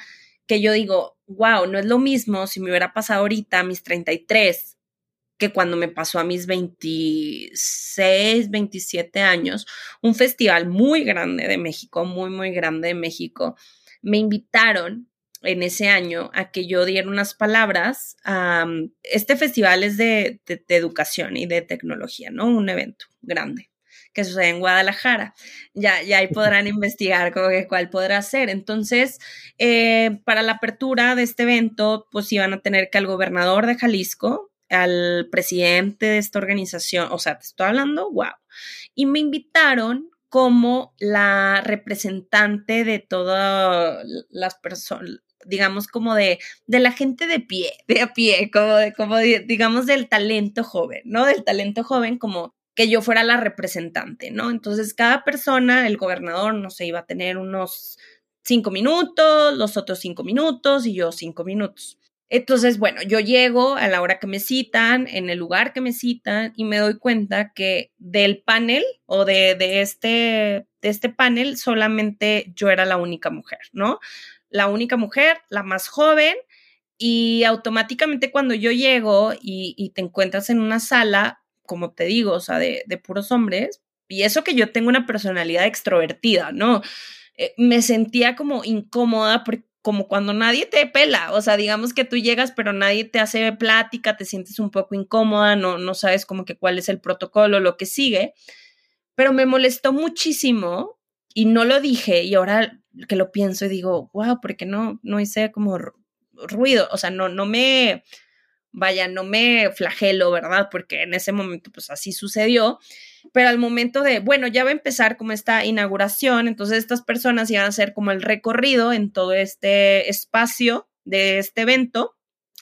que yo digo, wow, no es lo mismo si me hubiera pasado ahorita a mis 33 que cuando me pasó a mis 26, 27 años, un festival muy grande de México, muy, muy grande de México. Me invitaron en ese año a que yo diera unas palabras. este festival es de, educación y de tecnología, ¿no? Un evento grande que sucede en Guadalajara. Ya, ya ahí podrán investigar cuál podrá ser. Entonces, eh, para la apertura de este evento, pues iban a tener que al gobernador de Jalisco, al presidente de esta organización, o sea, te estoy hablando, wow. Y me invitaron como la representante de todas las personas, digamos, como de, de la gente de pie, de a pie, como, de, como digamos, del talento joven, ¿no? Del talento joven, como que yo fuera la representante, ¿no? Entonces, cada persona, el gobernador, no sé, iba a tener unos cinco minutos, los otros cinco minutos y yo cinco minutos. Entonces, bueno, yo llego a la hora que me citan, en el lugar que me citan, y me doy cuenta que del panel o de, de, este, de este panel solamente yo era la única mujer, ¿no? La única mujer, la más joven, y automáticamente cuando yo llego y, te encuentras en una sala, como te digo, o sea, de, puros hombres, y eso que yo tengo una personalidad extrovertida, ¿no? Eh, me sentía como incómoda como cuando nadie te pela, o sea, digamos que tú llegas pero nadie te hace plática, te sientes un poco incómoda, no, no sabes como que cuál es el protocolo, lo que sigue, pero me molestó muchísimo y no lo dije y ahora que lo pienso y digo, wow, porque no, no hice como ruido, o sea, no, no me, vaya, no me flagelo, ¿verdad? Porque en ese momento, pues así sucedió, pero al momento de, bueno, ya va a empezar como esta inauguración, entonces estas personas iban a hacer como el recorrido en todo este espacio de este evento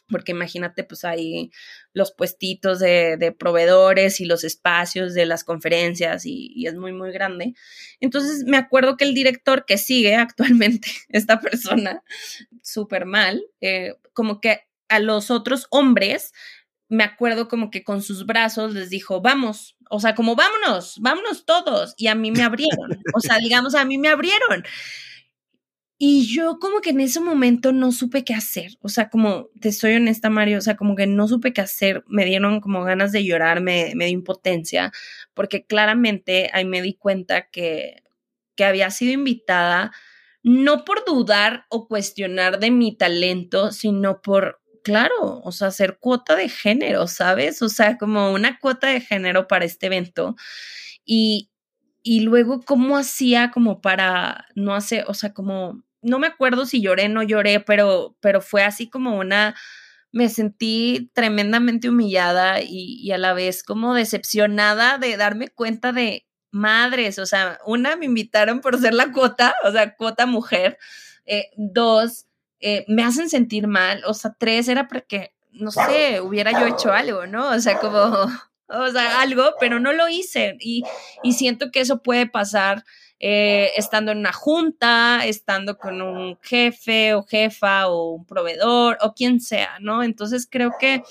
porque imagínate, pues hay los puestitos de, proveedores y los espacios de las conferencias y, es muy, muy grande. Entonces me acuerdo que el director que sigue actualmente, esta persona, súper mal, eh, como que a los otros hombres, me acuerdo como que con sus brazos les dijo, vamos, o sea, como vámonos, vámonos todos. Y a mí me abrieron, o sea, digamos, a mí me abrieron. Y yo como que en ese momento no supe qué hacer, o sea, como te soy honesta, Mario, o sea, como que no supe qué hacer, me dieron como ganas de llorar, me, me dio impotencia, porque claramente ahí me di cuenta que, que había sido invitada no por dudar o cuestionar de mi talento, sino por, claro, o sea, hacer cuota de género, ¿sabes? O sea, como una cuota de género para este evento. Y, y luego, ¿cómo hacía como para no hacer, o sea, como no me acuerdo si lloré, no lloré, pero, pero fue así como una, me sentí tremendamente humillada y, a la vez como decepcionada de darme cuenta de madres, o sea, una, me invitaron por ser la cuota, o sea, cuota mujer, eh, dos, eh, me hacen sentir mal, o sea, tres, era porque, no sé, hubiera yo hecho algo, ¿no? O sea, como, o sea, algo, pero no lo hice y, y siento que eso puede pasar eh, estando en una junta, estando con un jefe o jefa o un proveedor o quien sea, ¿no? Entonces creo que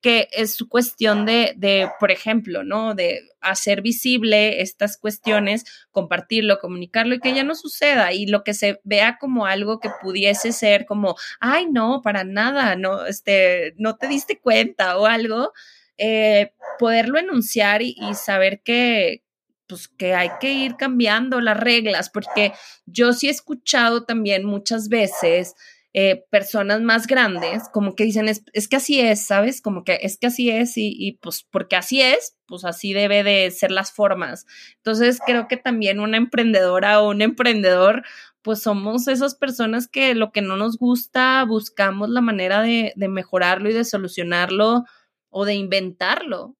que es cuestión de, de, por ejemplo, ¿no? De hacer visible estas cuestiones, compartirlo, comunicarlo y que ya no suceda y lo que se vea como algo que pudiese ser como, ay, no, para nada, no, este, no te diste cuenta o algo, eh, poderlo enunciar y saber que, pues que hay que ir cambiando las reglas, porque yo sí he escuchado también muchas veces eh, personas más grandes como que dicen, es, que así es, ¿sabes? Como que es que así es y, y, pues porque así es, pues así debe de ser las formas. Entonces creo que también una emprendedora o un emprendedor, pues somos esas personas que lo que no nos gusta, buscamos la manera de, de mejorarlo y de solucionarlo o de inventarlo.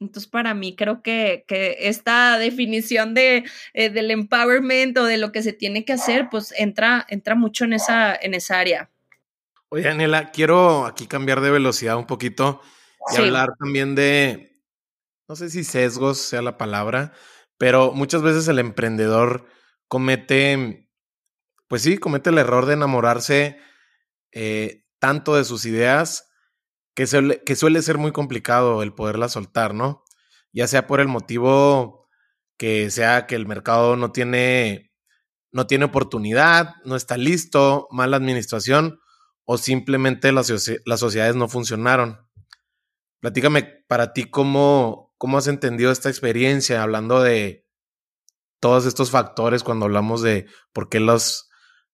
Entonces, para mí creo que, esta definición de, eh, del empowerment o de lo que se tiene que hacer, pues entra, entra mucho en esa, en esa área. Oye, Daniela, quiero aquí cambiar de velocidad un poquito y hablar también de, no sé si sesgos sea la palabra, pero muchas veces el emprendedor comete, pues sí, comete el error de enamorarse eh, tanto de sus ideas que suele, que suele ser muy complicado el poderla soltar, ¿no? Ya sea por el motivo que sea que el mercado no tiene, no tiene oportunidad, no está listo, mala administración o simplemente las, las sociedades no funcionaron. Platícame para ti cómo, cómo has entendido esta experiencia hablando de todos estos factores cuando hablamos de por qué los,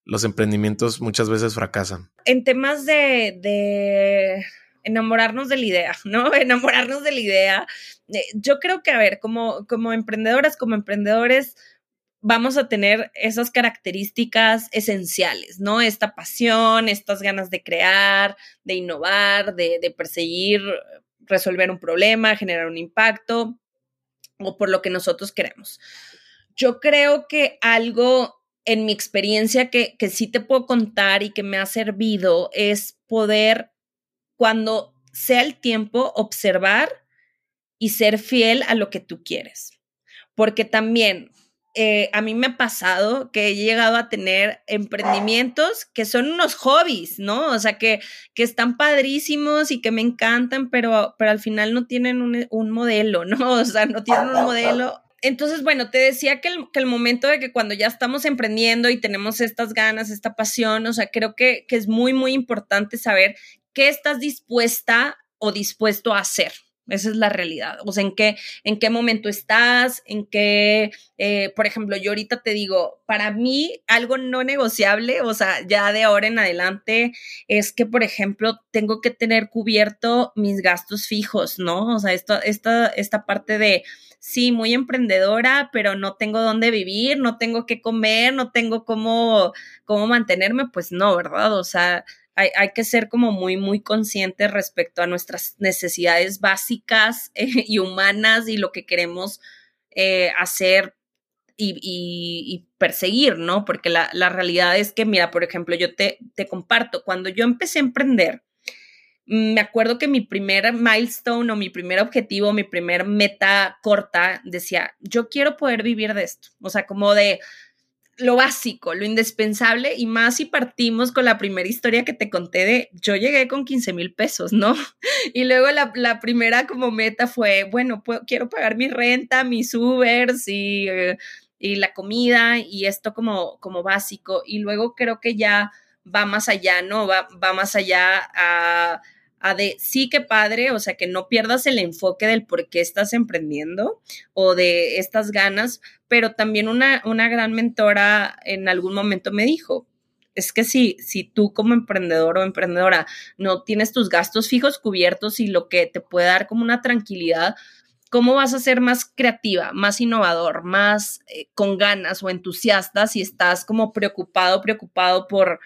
los emprendimientos muchas veces fracasan. En temas de, de enamorarnos de la idea, ¿no? Enamorarnos de la idea. Eh, yo creo que, a ver, como, como emprendedoras, como emprendedores, vamos a tener esas características esenciales, ¿no? Esta pasión, estas ganas de crear, de innovar, de, de perseguir, resolver un problema, generar un impacto o por lo que nosotros queremos. Yo creo que algo en mi experiencia que, que sí te puedo contar y que me ha servido es poder cuando sea el tiempo, observar y ser fiel a lo que tú quieres. Porque también eh, a mí me ha pasado que he llegado a tener emprendimientos que son unos hobbies, ¿no? O sea, que, que están padrísimos y que me encantan, pero, pero al final no tienen un, un modelo, ¿no? O sea, no tienen un modelo entonces, bueno, te decía que el, que el, momento de que cuando ya estamos emprendiendo y tenemos estas ganas, esta pasión, o sea, creo que, que, es muy, muy importante saber qué estás dispuesta o dispuesto a hacer. Esa es la realidad. O sea, en qué, en qué momento estás, en qué, eh, por ejemplo, yo ahorita te digo, para mí algo no negociable, o sea, ya de ahora en adelante, es que, por ejemplo, tengo que tener cubierto mis gastos fijos, ¿no? O sea, esta, esta, esta parte de, sí, muy emprendedora, pero no tengo dónde vivir, no tengo qué comer, no tengo cómo, cómo mantenerme, pues no, ¿verdad? O sea, hay, que ser como muy, muy conscientes respecto a nuestras necesidades básicas eh, y humanas y lo que queremos eh, hacer y, perseguir, ¿no? Porque la, realidad es que, mira, por ejemplo, yo te, te comparto, cuando yo empecé a emprender, me acuerdo que mi primer milestone o mi primer objetivo, mi primer meta corta decía, yo quiero poder vivir de esto. O sea, como de, lo básico, lo indispensable, y más si partimos con la primera historia que te conté de yo llegué con 15 mil pesos, ¿no? Y luego la, primera como meta fue, bueno, quiero pagar mi renta, mis Ubers y, eh, y la comida y esto como, como básico. Y luego creo que ya va más allá, ¿no? Va, va más allá a a de sí que padre, o sea, que no pierdas el enfoque del por qué estás emprendiendo o de estas ganas, pero también una, una gran mentora en algún momento me dijo, es que si, si tú como emprendedor o emprendedora no tienes tus gastos fijos cubiertos y lo que te puede dar como una tranquilidad, ¿cómo vas a ser más creativa, más innovador, más eh, con ganas o entusiasta si estás como preocupado, preocupado por,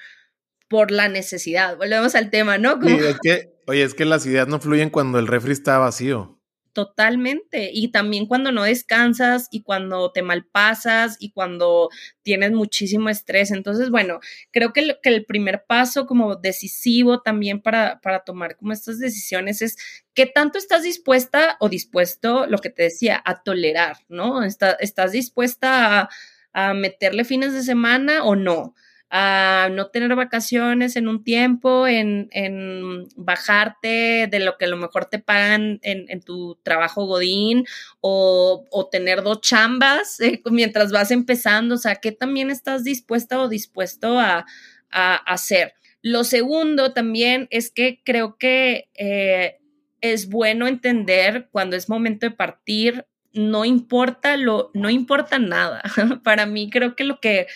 por la necesidad? Volvemos al tema, ¿no? Como... es que Oye, es que las ideas no fluyen cuando el refri está vacío. Totalmente. Y también cuando no descansas y cuando te malpasas y cuando tienes muchísimo estrés. Entonces, bueno, creo que, el, primer paso como decisivo también para, para tomar como estas decisiones es qué tanto estás dispuesta o dispuesto, lo que te decía, a tolerar, ¿no? ¿Estás dispuesta a meterle fines de semana o no? A no tener vacaciones en un tiempo, en, en bajarte de lo que a lo mejor te pagan en, tu trabajo godín o, o tener dos chambas eh, mientras vas empezando, o sea, ¿qué también estás dispuesta o dispuesto a, a hacer? Lo segundo también es que creo que eh, es bueno entender cuando es momento de partir, no importa lo, no importa nada. Para mí creo que lo que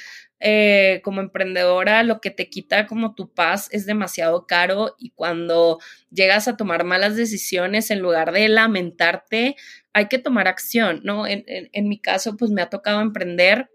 eh, como emprendedora lo que te quita como tu paz es demasiado caro y cuando llegas a tomar malas decisiones en lugar de lamentarte, hay que tomar acción, ¿no? En, mi caso, pues me ha tocado emprender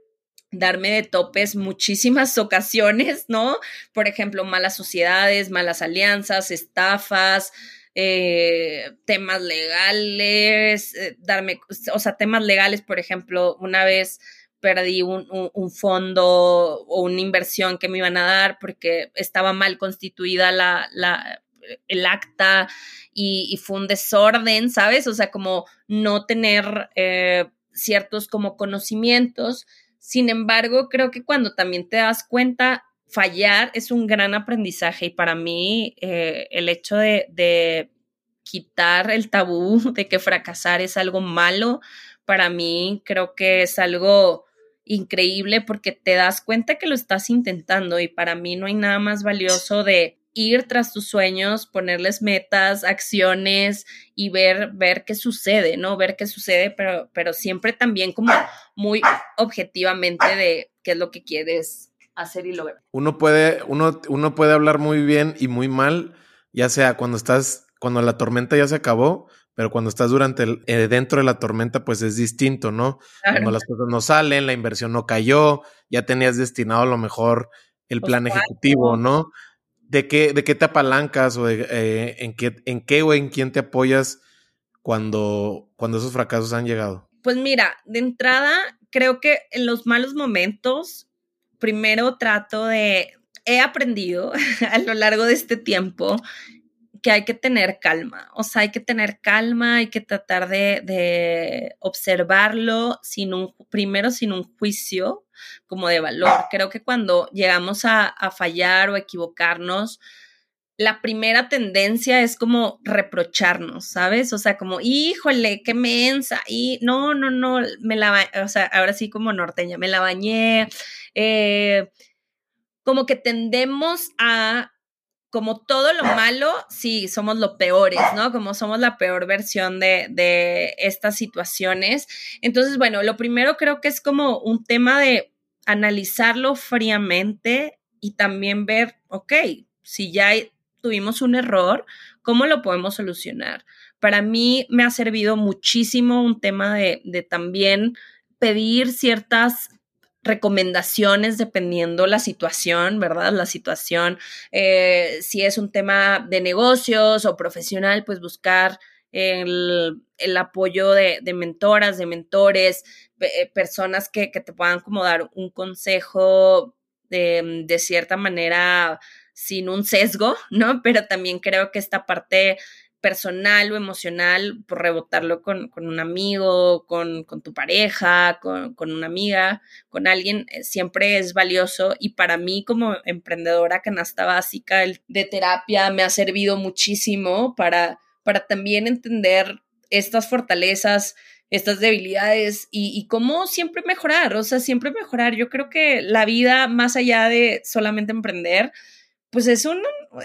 darme de topes muchísimas ocasiones, ¿no? Por ejemplo, malas sociedades, malas alianzas, estafas, eh, temas legales, eh, darme, o sea, temas legales, por ejemplo, una vez perdí un, fondo o una inversión que me iban a dar porque estaba mal constituida la, la el acta y, fue un desorden, ¿sabes? O sea, como no tener eh, ciertos como conocimientos sin embargo, creo que cuando también te das cuenta, fallar es un gran aprendizaje y para mí eh, el hecho de, quitar el tabú de que fracasar es algo malo, para mí creo que es algo increíble porque te das cuenta que lo estás intentando y para mí no hay nada más valioso de ir tras tus sueños, ponerles metas, acciones y ver, ver qué sucede, ¿no? Ver qué sucede, pero, pero siempre también como muy objetivamente de qué es lo que quieres hacer y lograr. Uno puede, uno, uno puede hablar muy bien y muy mal, ya sea cuando estás, cuando la tormenta ya se acabó, pero cuando estás durante el, eh, dentro de la tormenta, pues es distinto, ¿no? Cuando las cosas no salen, la inversión no cayó, ya tenías destinado a lo mejor el plan ejecutivo, ¿no? ¿De qué, de qué te apalancas o eh, en, qué, en qué o en quién te apoyas cuando, cuando esos fracasos han llegado? Pues mira, de entrada, creo que en los malos momentos, primero trato de, he aprendido a lo largo de este tiempo que hay que tener calma, o sea, hay que tener calma, hay que tratar de, de observarlo sin un, primero sin un juicio, como de valor. Creo que cuando llegamos a, fallar o equivocarnos, la primera tendencia es como reprocharnos, ¿sabes? O sea, como, híjole, qué mensa, y no, no, no, me la, o sea, ahora sí como norteña, me la bañé, eh, como que tendemos a, como todo lo malo, sí, somos lo peores, ¿no? Como somos la peor versión de, de estas situaciones. Entonces, bueno, lo primero creo que es como un tema de analizarlo fríamente y también ver, ok, si ya tuvimos un error, ¿cómo lo podemos solucionar? Para mí me ha servido muchísimo un tema de, también pedir ciertas recomendaciones dependiendo la situación, ¿verdad? La situación, eh, si es un tema de negocios o profesional, pues buscar el, apoyo de, mentoras, de mentores, eh, personas que, te puedan como dar un consejo de, de, cierta manera sin un sesgo, ¿no? Pero también creo que esta parte personal o emocional, por rebotarlo con, un amigo, con, tu pareja, con, con, una amiga, con alguien, eh, siempre es valioso y para mí como emprendedora canasta básica de terapia me ha servido muchísimo para, para también entender estas fortalezas, estas debilidades y, cómo siempre mejorar, o sea, siempre mejorar. Yo creo que la vida, más allá de solamente emprender, pues es un,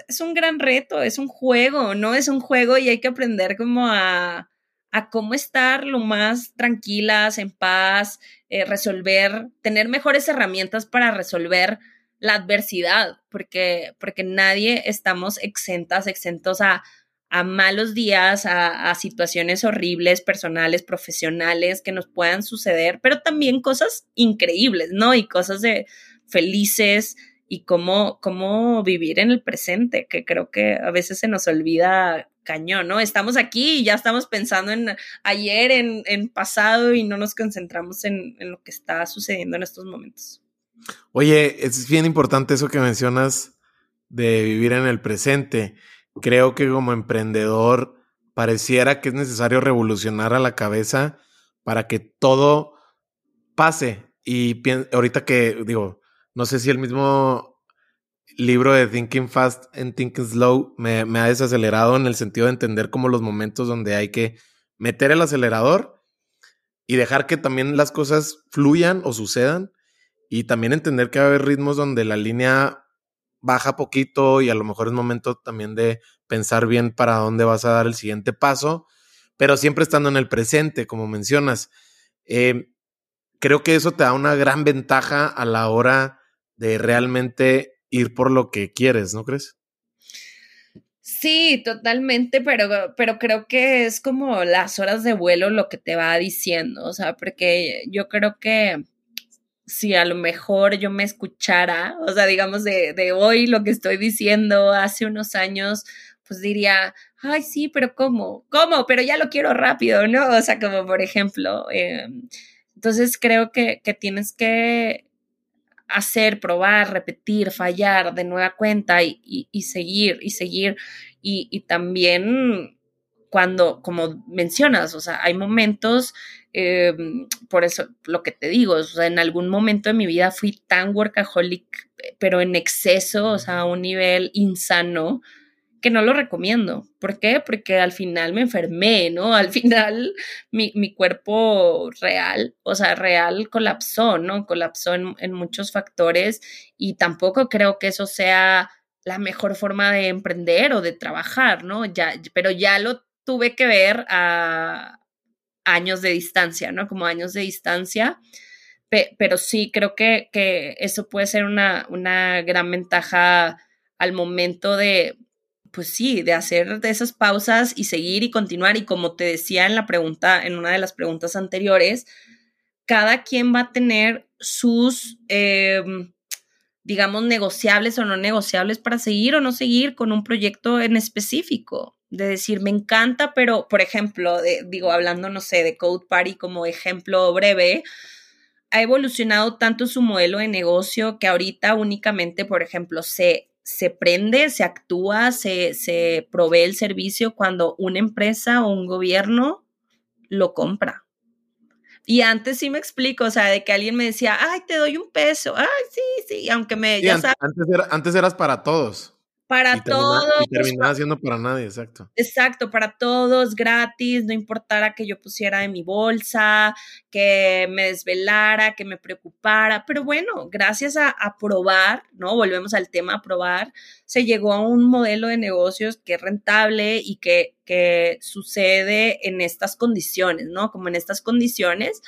es un gran reto, es un juego, ¿no? Es un juego y hay que aprender como a, a cómo estar lo más tranquilas, en paz, eh, resolver, tener mejores herramientas para resolver la adversidad, porque, porque nadie estamos exentas, exentos a, a malos días, a, situaciones horribles, personales, profesionales que nos puedan suceder, pero también cosas increíbles, ¿no? Y cosas de felices y cómo, cómo vivir en el presente, que creo que a veces se nos olvida cañón, ¿no? Estamos aquí y ya estamos pensando en ayer, en, en pasado y no nos concentramos en, en lo que está sucediendo en estos momentos. Oye, es bien importante eso que mencionas de vivir en el presente creo que como emprendedor pareciera que es necesario revolucionar a la cabeza para que todo pase. Y ahorita que digo, no sé si el mismo libro de Thinking Fast and Thinking Slow me, ha desacelerado en el sentido de entender como los momentos donde hay que meter el acelerador y dejar que también las cosas fluyan o sucedan y también entender que va a haber ritmos donde la línea baja poquito y a lo mejor es momento también de pensar bien para dónde vas a dar el siguiente paso, pero siempre estando en el presente, como mencionas. Eh, creo que eso te da una gran ventaja a la hora de realmente ir por lo que quieres, ¿no crees? Sí, totalmente, pero, pero creo que es como las horas de vuelo lo que te va diciendo, o sea, porque yo creo que si a lo mejor yo me escuchara, o sea, digamos de, de hoy lo que estoy diciendo hace unos años, pues diría, ay, sí, pero ¿cómo? ¿Cómo? Pero ya lo quiero rápido, ¿no? O sea, como por ejemplo, eh, entonces creo que, que, tienes que hacer, probar, repetir, fallar de nueva cuenta y, seguir y seguir. Y, también cuando, como mencionas, o sea, hay momentos, eh, por eso lo que te digo, o sea, en algún momento de mi vida fui tan workaholic, pero en exceso, o sea, a un nivel insano, que no lo recomiendo. ¿Por qué? Porque al final me enfermé, ¿no? Al final mi, mi cuerpo real, o sea, real colapsó, ¿no? Colapsó en, en, muchos factores y tampoco creo que eso sea la mejor forma de emprender o de trabajar, ¿no? Ya, pero ya lo tuve que ver a años de distancia, ¿no? Como años de distancia. pero sí, creo que, que eso puede ser una, una gran ventaja al momento de, pues sí, de hacer de esas pausas y seguir y continuar. Y como te decía en la pregunta, en una de las preguntas anteriores, cada quien va a tener sus, eh, digamos, negociables o no negociables para seguir o no seguir con un proyecto en específico. De decir, me encanta, pero, por ejemplo, digo, hablando, no sé, de Code Party como ejemplo breve, ha evolucionado tanto su modelo de negocio que ahorita únicamente, por ejemplo, se se prende, se actúa, se, se provee el servicio cuando una empresa o un gobierno lo compra. Y antes sí me explico, o sea, de que alguien me decía, ay, te doy un peso, ay, sí, sí, aunque me... ya antes, antes eras para todos para y todos. Y terminaba siendo para nadie, exacto. Exacto, para todos, gratis, no importara que yo pusiera de mi bolsa, que me desvelara, que me preocupara, pero bueno, gracias a, a probar, ¿no? Volvemos al tema a probar, se llegó a un modelo de negocios que es rentable y que, que sucede en estas condiciones, ¿no? Como en estas condiciones.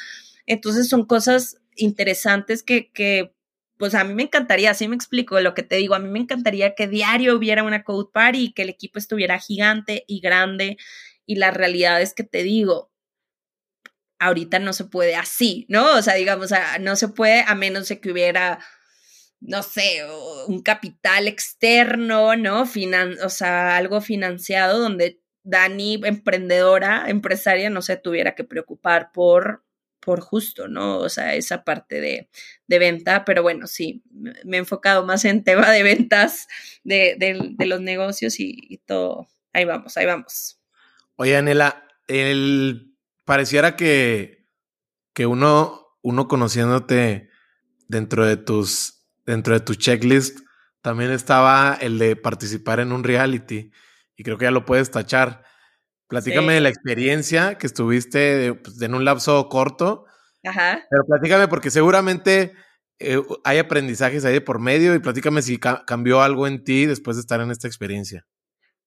Entonces son cosas interesantes que, que pues a mí me encantaría, así me explico lo que te digo, a mí me encantaría que diario hubiera una code party y que el equipo estuviera gigante y grande y la realidad es que te digo, ahorita no se puede así, ¿no? O sea, digamos, no se puede a menos de que hubiera, no sé, un capital externo, ¿no? Finan o sea, algo financiado donde Dani, emprendedora, empresaria, no se tuviera que preocupar por por justo, ¿no? O sea, esa parte de, de venta, pero bueno, sí, me he enfocado más en tema de ventas, de, de, los negocios y, y, todo. Ahí vamos, ahí vamos. Oye, Anela, el, pareciera que, que uno, uno conociéndote dentro de tus, dentro de tu checklist, también estaba el de participar en un reality y creo que ya lo puedes tachar. Platícame sí. de la experiencia que estuviste pues, en un lapso corto. Ajá. Pero platícame porque seguramente eh, hay aprendizajes ahí de por medio y platícame si ca cambió algo en ti después de estar en esta experiencia.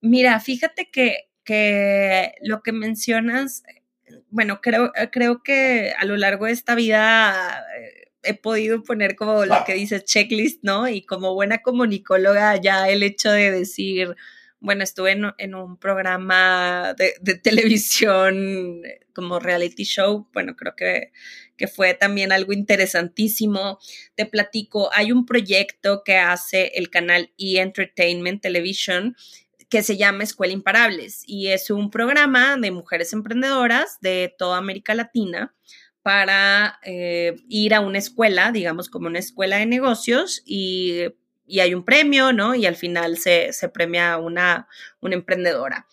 Mira, fíjate que, que lo que mencionas, bueno, creo, creo que a lo largo de esta vida eh, he podido poner como lo que dices checklist, ¿no? Y como buena comunicóloga ya el hecho de decir, bueno, estuve en, un programa de, de, televisión como reality show, bueno, creo que, que fue también algo interesantísimo. Te platico, hay un proyecto que hace el canal E Entertainment Television que se llama Escuela Imparables y es un programa de mujeres emprendedoras de toda América Latina para eh, ir a una escuela, digamos como una escuela de negocios y y hay un premio, ¿no? Y al final se, se premia una, una emprendedora.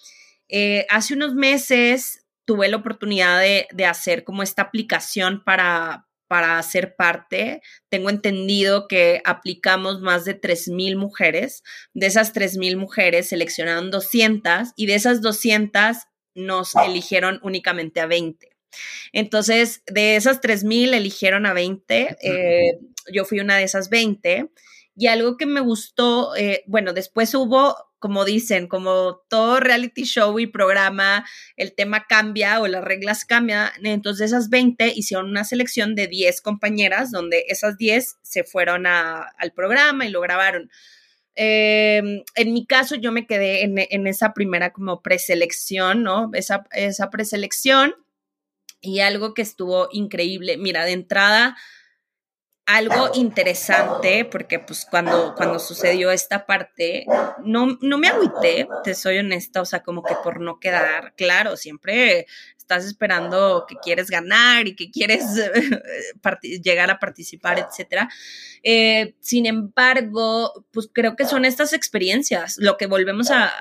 Eh, hace unos meses tuve la oportunidad de, de, hacer como esta aplicación para, para ser parte. Tengo entendido que aplicamos más de 3.000 mujeres. De esas 3.000 mujeres seleccionaron 200 y de esas 200 nos eligieron únicamente a 20. Entonces, de esas 3.000 eligieron a 20. Eh, yo fui una de esas 20. Y algo que me gustó, eh, bueno, después hubo, como dicen, como todo reality show y programa, el tema cambia o las reglas cambian. Entonces esas 20 hicieron una selección de 10 compañeras, donde esas 10 se fueron al programa y lo grabaron. Em, en mi caso, yo me quedé en, esa primera como preselección, ¿no? Esa, esa preselección y algo que estuvo increíble. Mira, de entrada, algo interesante, porque pues cuando, cuando sucedió esta parte, no, no me agüité, te soy honesta, o sea, como que por no quedar, claro, siempre estás esperando que quieres ganar y que quieres llegar a participar, etcétera. Eh, sin embargo, pues creo que son estas experiencias, lo que volvemos a,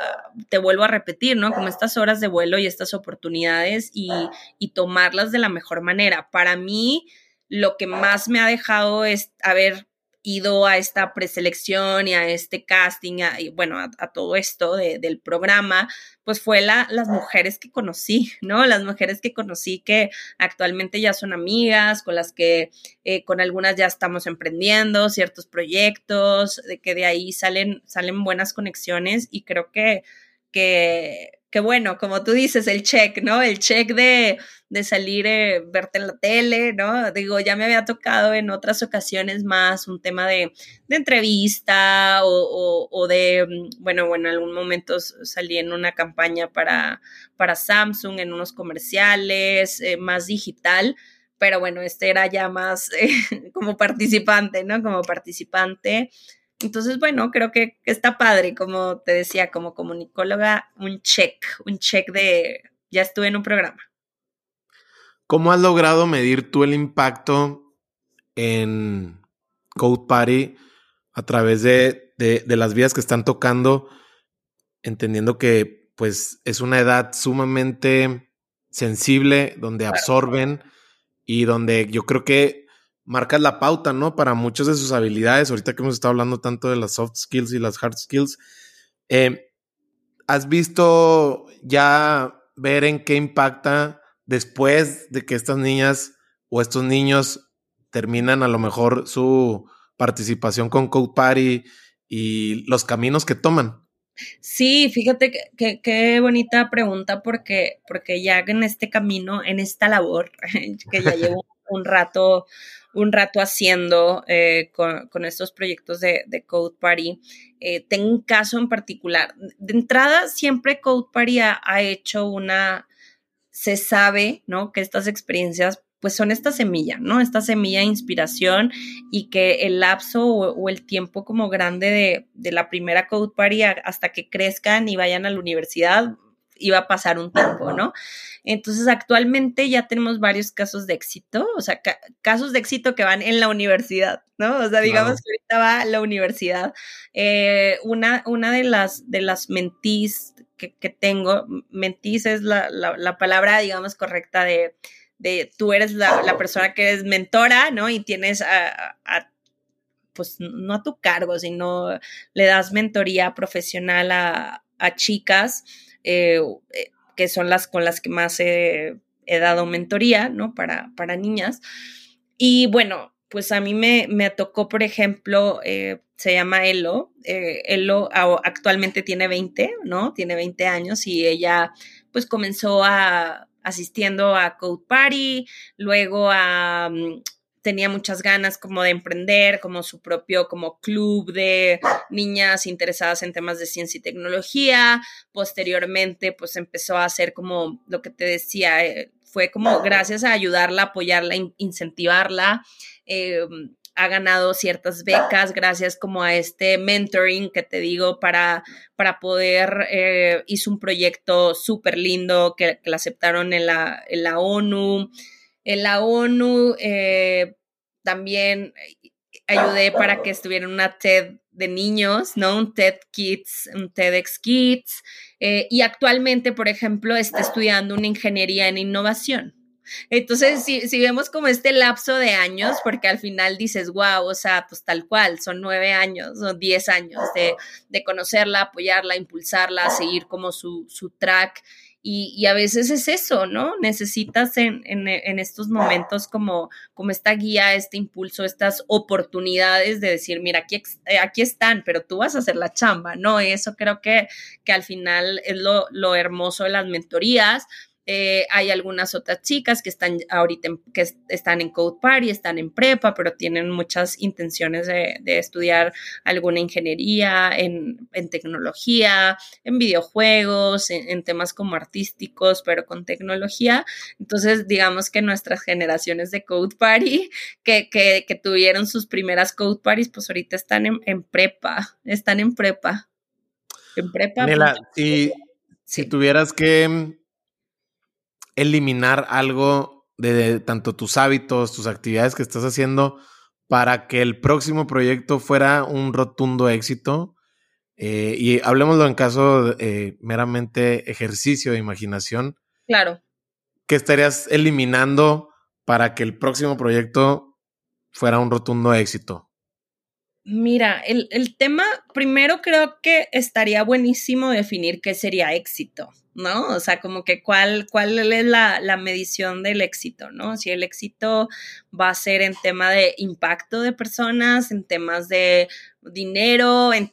te vuelvo a repetir, ¿no? Como estas horas de vuelo y estas oportunidades y, y tomarlas de la mejor manera. Para mí, lo que más me ha dejado es haber ido a esta preselección y a este casting, y bueno, a, todo esto del programa, pues fue la, las mujeres que conocí, ¿no? Las mujeres que conocí que actualmente ya son amigas, con las que eh, con algunas ya estamos emprendiendo ciertos proyectos, de que de ahí salen, salen buenas conexiones y creo que que bueno, como tú dices, el check, ¿no? El check de, de salir, eh, verte en la tele, ¿no? Digo, ya me había tocado en otras ocasiones más un tema de, entrevista o, o, de, mm, bueno, bueno, en algún momento salí en una campaña para, para Samsung, en unos comerciales, eh, más digital, pero bueno, este era ya más eh, como participante, ¿no? Como participante. Entonces, bueno, creo que, está padre, como te decía, como comunicóloga, un check, un check de ya estuve en un programa. ¿Cómo has logrado medir tú el impacto en Code Party a través de, las vías que están tocando, entendiendo que pues es una edad sumamente sensible, donde absorben y donde yo creo que marcas la pauta, ¿no? Para muchas de sus habilidades, ahorita que hemos estado hablando tanto de las soft skills y las hard skills, eh, ¿has visto ya ver en qué impacta después de que estas niñas o estos niños terminan a lo mejor su participación con Code Party y los caminos que toman? Sí, fíjate que, qué bonita pregunta porque, porque ya en este camino, en esta labor que ya llevo un rato, un rato haciendo eh, con, estos proyectos de, Code Party. Eh, tengo un caso en particular. De entrada, siempre Code Party ha, hecho una, se sabe, ¿no? Que estas experiencias pues son esta semilla, ¿no? Esta semilla de inspiración y que el lapso o, el tiempo como grande de, de, la primera Code Party hasta que crezcan y vayan a la universidad iba a pasar un tiempo, ¿no? Entonces, actualmente ya tenemos varios casos de éxito, o sea, casos de éxito que van en la universidad, ¿no? O sea, digamos que ahorita va a la universidad. Eh, una, una de las, de las mentís que, tengo, mentís es la, palabra, digamos, correcta de, de tú eres la, persona que es mentora, ¿no? Y tienes a, pues no a tu cargo, sino le das mentoría profesional a, a chicas eh, eh que son las con las que más he, dado mentoría, ¿no? Para, para niñas. Y bueno, pues a mí me, me tocó, por ejemplo, eh, se llama Elo. Eh, Elo actualmente tiene 20, ¿no? Tiene 20 años y ella pues comenzó a asistiendo a Code Party, luego mm, tenía muchas ganas como de emprender, como su propio como club de niñas interesadas en temas de ciencia y tecnología. Posteriormente, pues empezó a hacer como lo que te decía, eh, fue como gracias a ayudarla, apoyarla, incentivarla. Em, ha ganado ciertas becas gracias como a este mentoring que te digo para, para poder, eh, hizo un proyecto súper lindo que, la aceptaron en la, en la ONU, en la ONU eh, también ayudé para que estuviera una TED de niños, ¿no? Un TED Kids, un TEDx Kids. Eh, y actualmente, por ejemplo, está estudiando una ingeniería en innovación. Entonces, si, si, vemos como este lapso de años, porque al final dices, wow, o sea, pues tal cual, son nueve años o diez años de, de conocerla, apoyarla, impulsarla, seguir como su, su track y, a veces es eso, ¿no? Necesitas en, en, estos momentos como, como esta guía, este impulso, estas oportunidades de decir, mira, aquí, eh, aquí están, pero tú vas a hacer la chamba, ¿no? Eso creo que, que al final es lo, lo hermoso de las mentorías eh, hay algunas otras chicas que están ahorita que están en Code Party, están en prepa, pero tienen muchas intenciones de, estudiar alguna ingeniería en, tecnología, en videojuegos, en, temas como artísticos, pero con tecnología. Entonces, digamos que nuestras generaciones de Code Party que, que, tuvieron sus primeras Code Parties, pues ahorita están en, prepa, están en prepa. En prepa. si, si tuvieras que eliminar algo de, tanto tus hábitos, tus actividades que estás haciendo para que el próximo proyecto fuera un rotundo éxito. Eh, y hablemoslo en caso eh, meramente ejercicio de imaginación. Claro. ¿Qué estarías eliminando para que el próximo proyecto fuera un rotundo éxito? Mira, el, el tema, primero creo que estaría buenísimo definir qué sería éxito. ¿no? O sea, como que cuál, cuál es la, la, medición del éxito, ¿no? Si el éxito va a ser en tema de impacto de personas, en temas de dinero, en,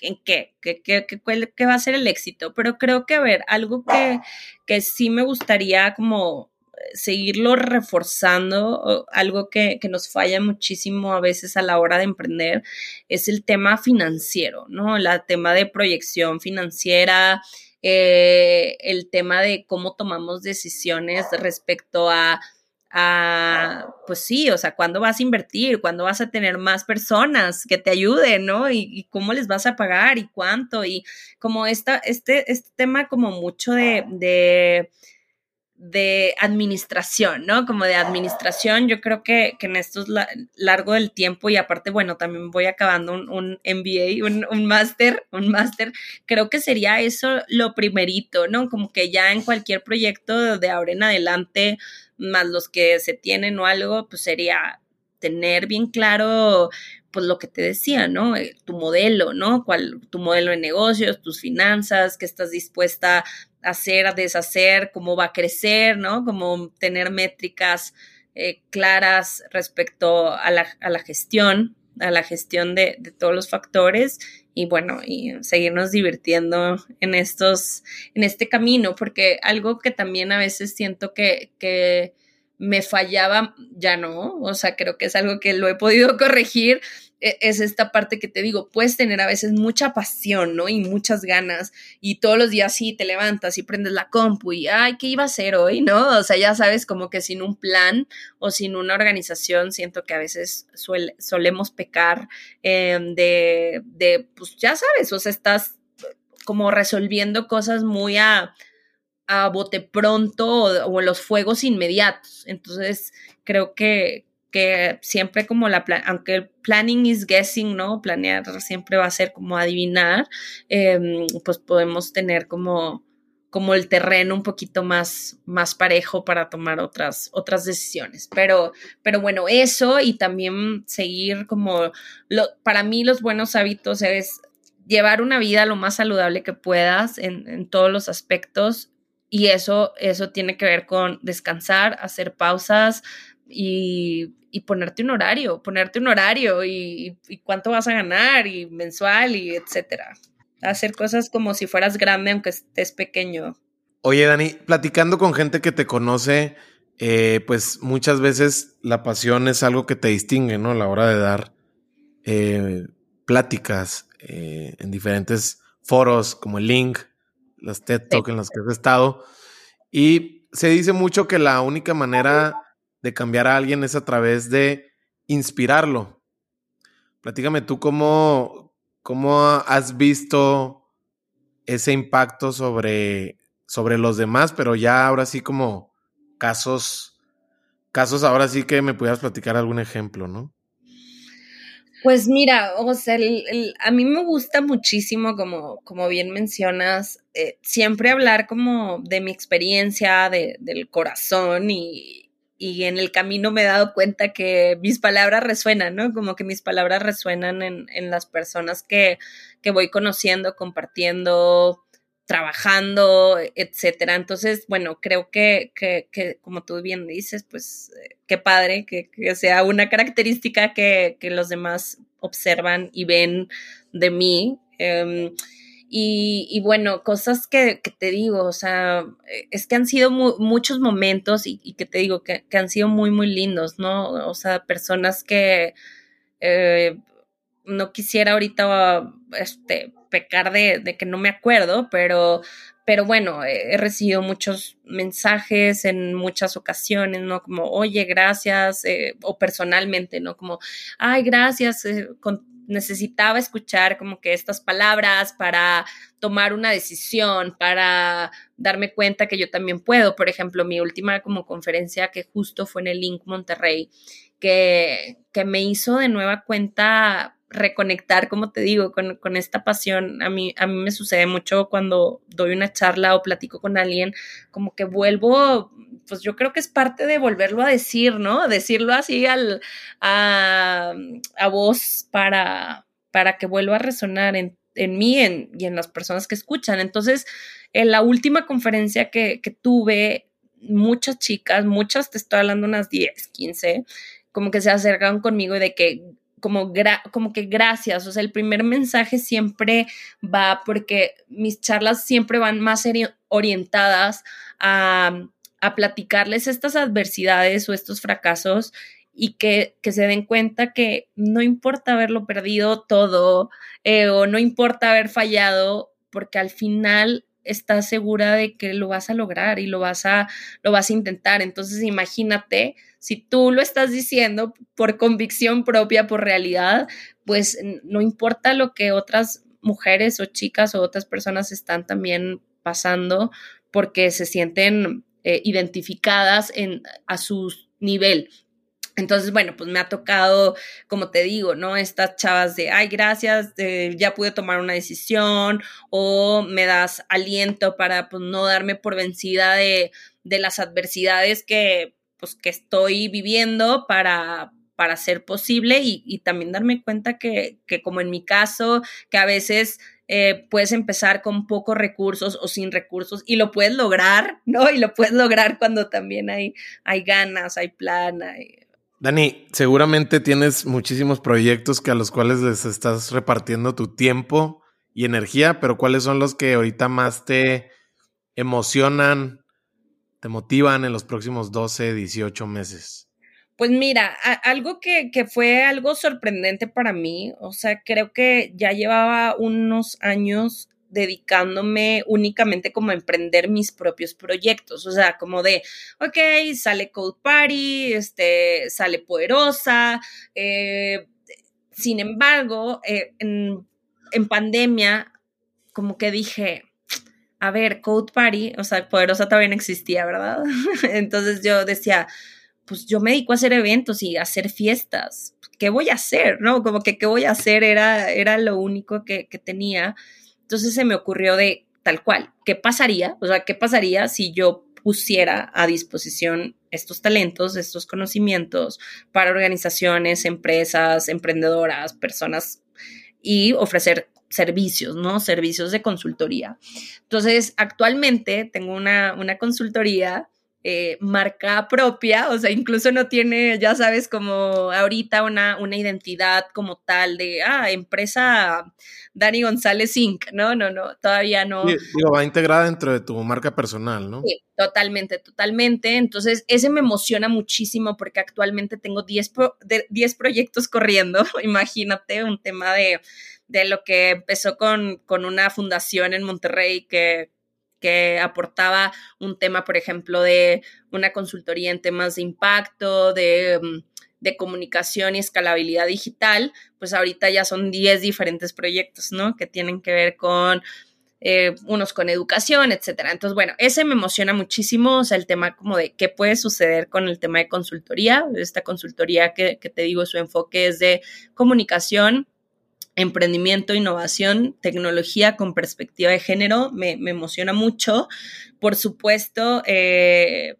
en, qué, ¿Qué, qué, qué, va a ser el éxito. Pero creo que, a ver, algo que, que sí me gustaría como seguirlo reforzando, algo que, que, nos falla muchísimo a veces a la hora de emprender, es el tema financiero, ¿no? El tema de proyección financiera, eh, el tema de cómo tomamos decisiones respecto a, a, pues sí, o sea, cuándo vas a invertir, cuándo vas a tener más personas que te ayuden, ¿no? Y, cómo les vas a pagar y cuánto, y como esta, este, este tema como mucho de, de de administración, ¿no? Como de administración, yo creo que, que en estos largo del tiempo y aparte, bueno, también voy acabando un, un MBA, un, un máster, un máster, creo que sería eso lo primerito, ¿no? Como que ya en cualquier proyecto de ahora en adelante, más los que se tienen o algo, pues sería tener bien claro pues lo que te decía, ¿no? Eh, tu modelo, ¿no? ¿Cuál, tu modelo de negocios, tus finanzas, qué estás dispuesta hacer, deshacer, cómo va a crecer, ¿no? Como tener métricas eh, claras respecto a la, a la, gestión, a la gestión de, de, todos los factores y bueno, y seguirnos divirtiendo en estos, en este camino, porque algo que también a veces siento que, que me fallaba, ya no, o sea, creo que es algo que lo he podido corregir, es esta parte que te digo, puedes tener a veces mucha pasión, ¿no? Y muchas ganas, y todos los días sí te levantas y prendes la compu y, ay, ¿qué iba a hacer hoy, no? O sea, ya sabes, como que sin un plan o sin una organización, siento que a veces solemos pecar em, de, de, pues ya sabes, o sea, estás como resolviendo cosas muy a, a bote pronto o, o los fuegos inmediatos. Entonces, creo que, que siempre como la, aunque el planning is guessing, ¿no? Planear siempre va a ser como adivinar, em, pues podemos tener como, como el terreno un poquito más, más parejo para tomar otras, otras decisiones. Pero, pero bueno, eso y también seguir como, lo, para mí los buenos hábitos es llevar una vida lo más saludable que puedas en, en todos los aspectos y eso, eso tiene que ver con descansar, hacer pausas, y, y, ponerte un horario, ponerte un horario y, y, cuánto vas a ganar y mensual y etcétera. Hacer cosas como si fueras grande aunque estés pequeño. Oye, Dani, platicando con gente que te conoce, eh, pues muchas veces la pasión es algo que te distingue, ¿no? A la hora de dar eh, pláticas eh, en diferentes foros como el Link, las TED Talk en las que has estado. Y se dice mucho que la única manera de cambiar a alguien es a través de inspirarlo. Platícame tú cómo, cómo has visto ese impacto sobre, sobre los demás, pero ya ahora sí como casos, casos ahora sí que me pudieras platicar algún ejemplo, ¿no? Pues mira, o sea, a mí me gusta muchísimo, como, como bien mencionas, eh, siempre hablar como de mi experiencia, de, del corazón y, y, en el camino me he dado cuenta que mis palabras resuenan, ¿no? Como que mis palabras resuenan en, en las personas que, que voy conociendo, compartiendo, trabajando, etcétera. Entonces, bueno, creo que, que, que como tú bien dices, pues eh, qué padre que, sea una característica que, los demás observan y ven de mí. Em, y, bueno, cosas que, te digo, o sea, es que han sido muchos momentos y, que te digo que, han sido muy, muy lindos, ¿no? O sea, personas que eh, no quisiera ahorita este, pecar de, que no me acuerdo, pero, pero bueno, he recibido muchos mensajes en muchas ocasiones, ¿no? Como, oye, gracias, eh, o personalmente, ¿no? Como, ay, gracias, eh, necesitaba escuchar como que estas palabras para tomar una decisión, para darme cuenta que yo también puedo. Por ejemplo, mi última como conferencia que justo fue en el Link Monterrey, que, que me hizo de nueva cuenta reconectar, como te digo, con, esta pasión. A mí, a mí me sucede mucho cuando doy una charla o platico con alguien, como que vuelvo, pues yo creo que es parte de volverlo a decir, ¿no? Decirlo así al, a, voz para, para que vuelva a resonar en, mí y en las personas que escuchan. Entonces, en la última conferencia que, que tuve, muchas chicas, muchas, te estoy hablando unas 10, 15, como que se acercan conmigo de que como, como que gracias, o sea, el primer mensaje siempre va porque mis charlas siempre van más orientadas a, a platicarles estas adversidades o estos fracasos y que, que, se den cuenta que no importa haberlo perdido todo eh, o no importa haber fallado, porque al final estás segura de que lo vas a lograr y lo vas a, lo vas a intentar. Entonces, imagínate, si tú lo estás diciendo por convicción propia, por realidad, pues no importa lo que otras mujeres o chicas o otras personas están también pasando porque se sienten eh, identificadas en, a su nivel. Entonces, bueno, pues me ha tocado, como te digo, ¿no? Estas chavas de, ay, gracias, eh, ya pude tomar una decisión o me das aliento para, pues, no darme por vencida de, de las adversidades que, pues, que estoy viviendo para, para ser posible y, también darme cuenta que, que, como en mi caso, que a veces eh, puedes empezar con pocos recursos o sin recursos y lo puedes lograr, ¿no? Y lo puedes lograr cuando también hay, hay ganas, hay plan, hay, Dani, seguramente tienes muchísimos proyectos que a los cuales les estás repartiendo tu tiempo y energía, pero ¿cuáles son los que ahorita más te emocionan, te motivan en los próximos 12, 18 meses? Pues mira, algo que, que, fue algo sorprendente para mí, o sea, creo que ya llevaba unos años dedicándome únicamente como a emprender mis propios proyectos, o sea, como de, ok, sale Code Party, este, sale Poderosa, eh, sin embargo, eh, en, pandemia, como que dije, a ver, Code Party, o sea, Poderosa también existía, ¿verdad? Entonces yo decía, pues yo me dedico a hacer eventos y a hacer fiestas. ¿Qué voy a hacer? ¿No? Como que qué voy a hacer era, era lo único que tenía. Entonces se me ocurrió de tal cual, ¿qué pasaría? O sea, ¿qué pasaría si yo pusiera a disposición estos talentos, estos conocimientos para organizaciones, empresas, emprendedoras, personas y ofrecer servicios, ¿no? Servicios de consultoría. Entonces, actualmente tengo una, una consultoría eh, marca propia, o sea, incluso no tiene, ya sabes, como ahorita una, una identidad como tal de, ah, empresa Dani González Inc., ¿no? No, no, todavía no. digo, va integrada dentro de tu marca personal, ¿no? Sí, totalmente, totalmente. Entonces, ese me emociona muchísimo porque actualmente tengo 10, 10 proyectos corriendo, imagínate, un tema de, de lo que empezó con, con una fundación en Monterrey que que aportaba un tema, por ejemplo, de una consultoría en temas de impacto, de, mm, de comunicación y escalabilidad digital, pues ahorita ya son 10 diferentes proyectos, ¿no? Que tienen que ver con eh, unos con educación, etcétera. Entonces, bueno, ese me emociona muchísimo, o sea, el tema como de qué puede suceder con el tema de consultoría. Esta consultoría que, que te digo, su enfoque es de comunicación, emprendimiento, innovación, tecnología con perspectiva de género, me, emociona mucho. Por supuesto, eh,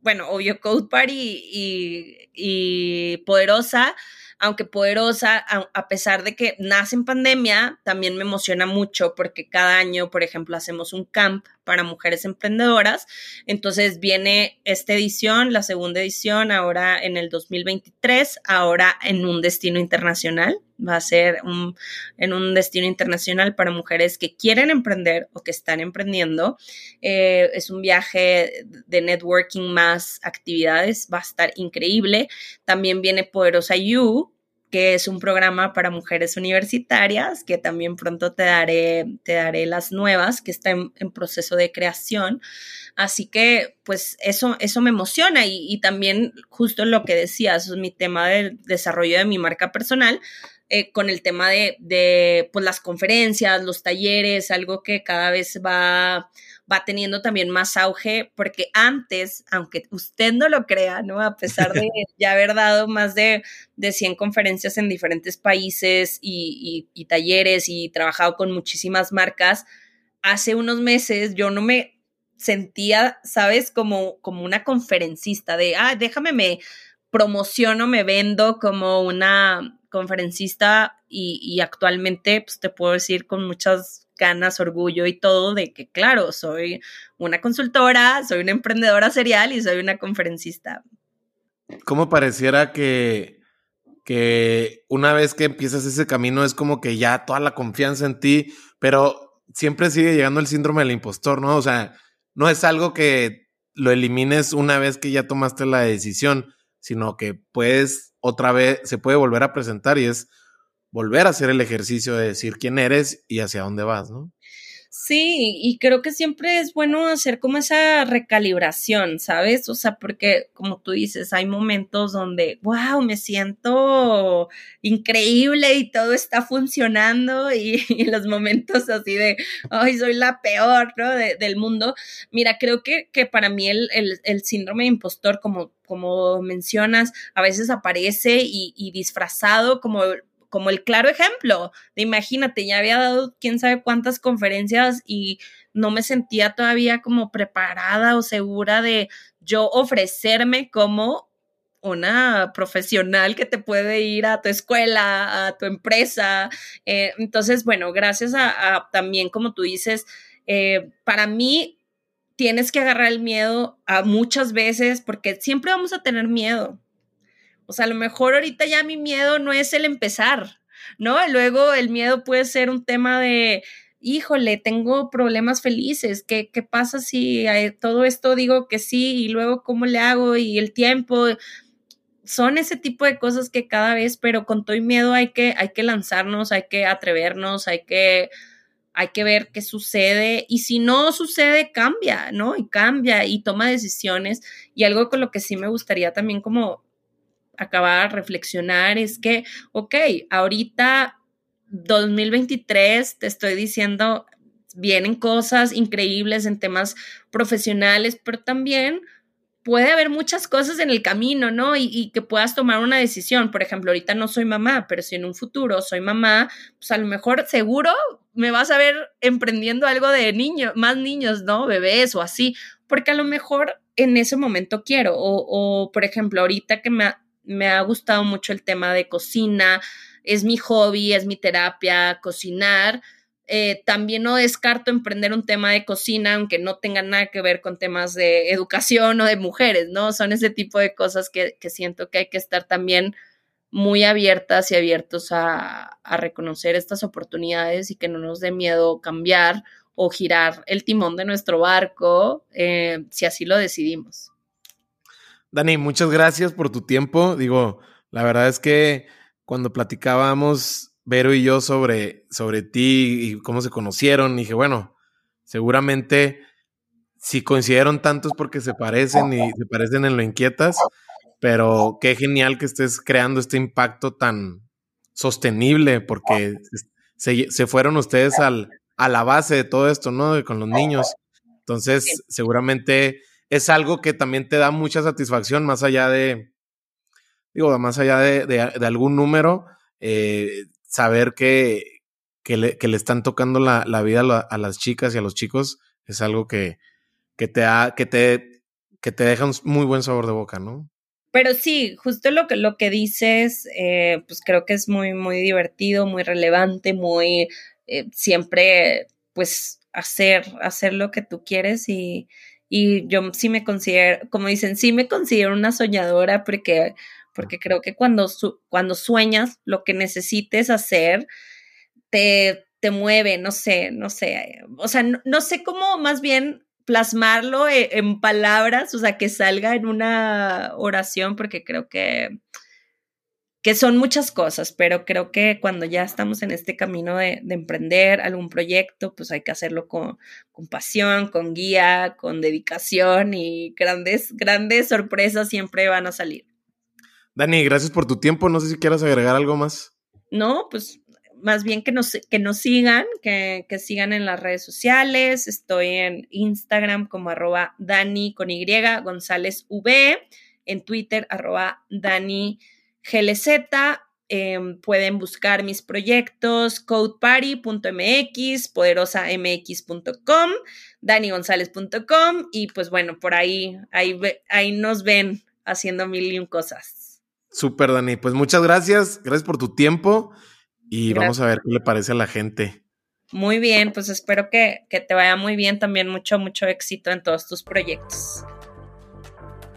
bueno, obvio, Code Party y, y Poderosa aunque poderosa, a, pesar de que nace en pandemia, también me emociona mucho porque cada año, por ejemplo, hacemos un camp para mujeres emprendedoras. Entonces viene esta edición, la segunda edición, ahora en el 2023, ahora en un destino internacional. Va a ser en un destino internacional para mujeres que quieren emprender o que están emprendiendo. Eh, es un viaje de networking más actividades, va a estar increíble. También viene Poderosa You, que es un programa para mujeres universitarias, que también pronto te daré, te daré las nuevas, que está en, proceso de creación. Así que, pues, eso, eso me emociona y, también justo lo que decías, mi tema del desarrollo de mi marca personal, eh, con el tema de, de, pues, las conferencias, los talleres, algo que cada vez va va teniendo también más auge, porque antes, aunque usted no lo crea, ¿no? A pesar de ya haber dado más de, de 100 conferencias en diferentes países y, y, talleres y trabajado con muchísimas marcas, hace unos meses yo no me sentía, ¿sabes? Como, como una conferencista de, ah, déjame, me promociono, me vendo como una conferencista y, y actualmente, pues te puedo decir con muchas ganas, orgullo y todo de que, claro, soy una consultora, soy una emprendedora serial y soy una conferencista. ¿Cómo pareciera que, que una vez que empiezas ese camino es como que ya toda la confianza en ti, pero siempre sigue llegando el síndrome del impostor, ¿no? O sea, no es algo que lo elimines una vez que ya tomaste la decisión, sino que puedes otra vez, se puede volver a presentar y es volver a hacer el ejercicio de decir quién eres y hacia dónde vas, ¿no? Sí, y creo que siempre es bueno hacer como esa recalibración, ¿sabes? O sea, porque como tú dices, hay momentos donde, wow, me siento increíble y todo está funcionando y, los momentos así de, ay, soy la peor, ¿no? del mundo. Mira, creo que, que para mí el, el, síndrome de impostor, como, como mencionas, a veces aparece y, y disfrazado como como el claro ejemplo de imagínate, ya había dado quién sabe cuántas conferencias y no me sentía todavía como preparada o segura de yo ofrecerme como una profesional que te puede ir a tu escuela, a tu empresa. Eh, entonces, bueno, gracias a, también, como tú dices, eh, para mí tienes que agarrar el miedo a muchas veces porque siempre vamos a tener miedo. O sea, a lo mejor ahorita ya mi miedo no es el empezar, ¿no? Luego el miedo puede ser un tema de, híjole, tengo problemas felices, ¿qué, qué pasa si todo esto digo que sí y luego cómo le hago y el tiempo? Son ese tipo de cosas que cada vez, pero con todo y miedo hay que, hay que lanzarnos, hay que atrevernos, hay que, hay que ver qué sucede y si no sucede, cambia, ¿no? Y cambia y toma decisiones. Y algo con lo que sí me gustaría también como acabar, reflexionar, es que, ok, ahorita 2023 te estoy diciendo, vienen cosas increíbles en temas profesionales, pero también puede haber muchas cosas en el camino, ¿no? Y, que puedas tomar una decisión. Por ejemplo, ahorita no soy mamá, pero si en un futuro soy mamá, pues a lo mejor seguro me vas a ver emprendiendo algo de niños, más niños, ¿no? Bebés o así, porque a lo mejor en ese momento quiero. O, o por ejemplo, ahorita que me, me ha gustado mucho el tema de cocina, es mi hobby, es mi terapia, cocinar. Eh, también no descarto emprender un tema de cocina, aunque no tenga nada que ver con temas de educación o de mujeres, ¿no? Son ese tipo de cosas que, siento que hay que estar también muy abiertas y abiertos a, reconocer estas oportunidades y que no nos dé miedo cambiar o girar el timón de nuestro barco eh, si así lo decidimos. Dani, muchas gracias por tu tiempo. Digo, la verdad es que cuando platicábamos Vero y yo sobre, sobre ti y cómo se conocieron, dije, bueno, seguramente si coincidieron tantos porque se parecen y se parecen en lo inquietas, pero qué genial que estés creando este impacto tan sostenible porque se, fueron ustedes al, a la base de todo esto, ¿no? Con los niños. Entonces, seguramente es algo que también te da mucha satisfacción, más allá de, digo, más allá de, algún número, eh, saber que, que, le, que, le, están tocando la, la vida a, las chicas y a los chicos es algo que, que te, que te, que te deja un muy buen sabor de boca, ¿no? Pero sí, justo lo que, lo que dices, eh, pues creo que es muy, muy divertido, muy relevante, muy eh, siempre, pues, hacer, hacer lo que tú quieres y, y yo sí me considero, como dicen, sí me considero una soñadora porque, porque creo que cuando, cuando sueñas lo que necesites hacer, te, te mueve, no sé, no sé, o sea, no sé cómo más bien plasmarlo e, en palabras, o sea, que salga en una oración, porque creo que, que son muchas cosas, pero creo que cuando ya estamos en este camino de, emprender algún proyecto, pues hay que hacerlo con, con, pasión, con guía, con dedicación y grandes, grandes sorpresas siempre van a salir. Dani, gracias por tu tiempo. No sé si quieras agregar algo más. No, pues más bien que nos, que nos sigan, que, sigan en las redes sociales. Estoy en Instagram como arroba Dani con Y, González V, en Twitter arroba Dani GLZ. Em, pueden buscar mis proyectos codeparty.mx, poderosamx.com, danigonzález.com y pues bueno, por ahí, ahí, ahí nos ven haciendo mil y un cosas. Súper, Dani. Pues muchas gracias. Gracias por tu tiempo y vamos a ver qué le parece a la gente. Muy bien, pues espero que, que te vaya muy bien también, mucho, mucho éxito en todos tus proyectos.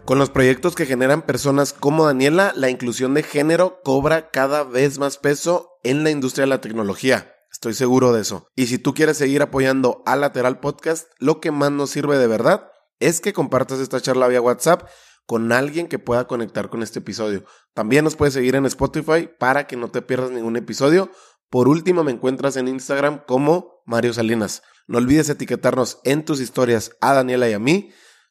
Con los proyectos que generan personas como Daniela, la inclusión de género cobra cada vez más peso en la industria de la tecnología. Estoy seguro de eso. Y si tú quieres seguir apoyando a Lateral Podcast, lo que más nos sirve de verdad es que compartas esta charla vía WhatsApp con alguien que pueda conectar con este episodio. También nos puedes seguir en Spotify para que no te pierdas ningún episodio. Por último, me encuentras en Instagram como Mario Salinas. No olvides etiquetarnos en tus historias a Daniela y a mí.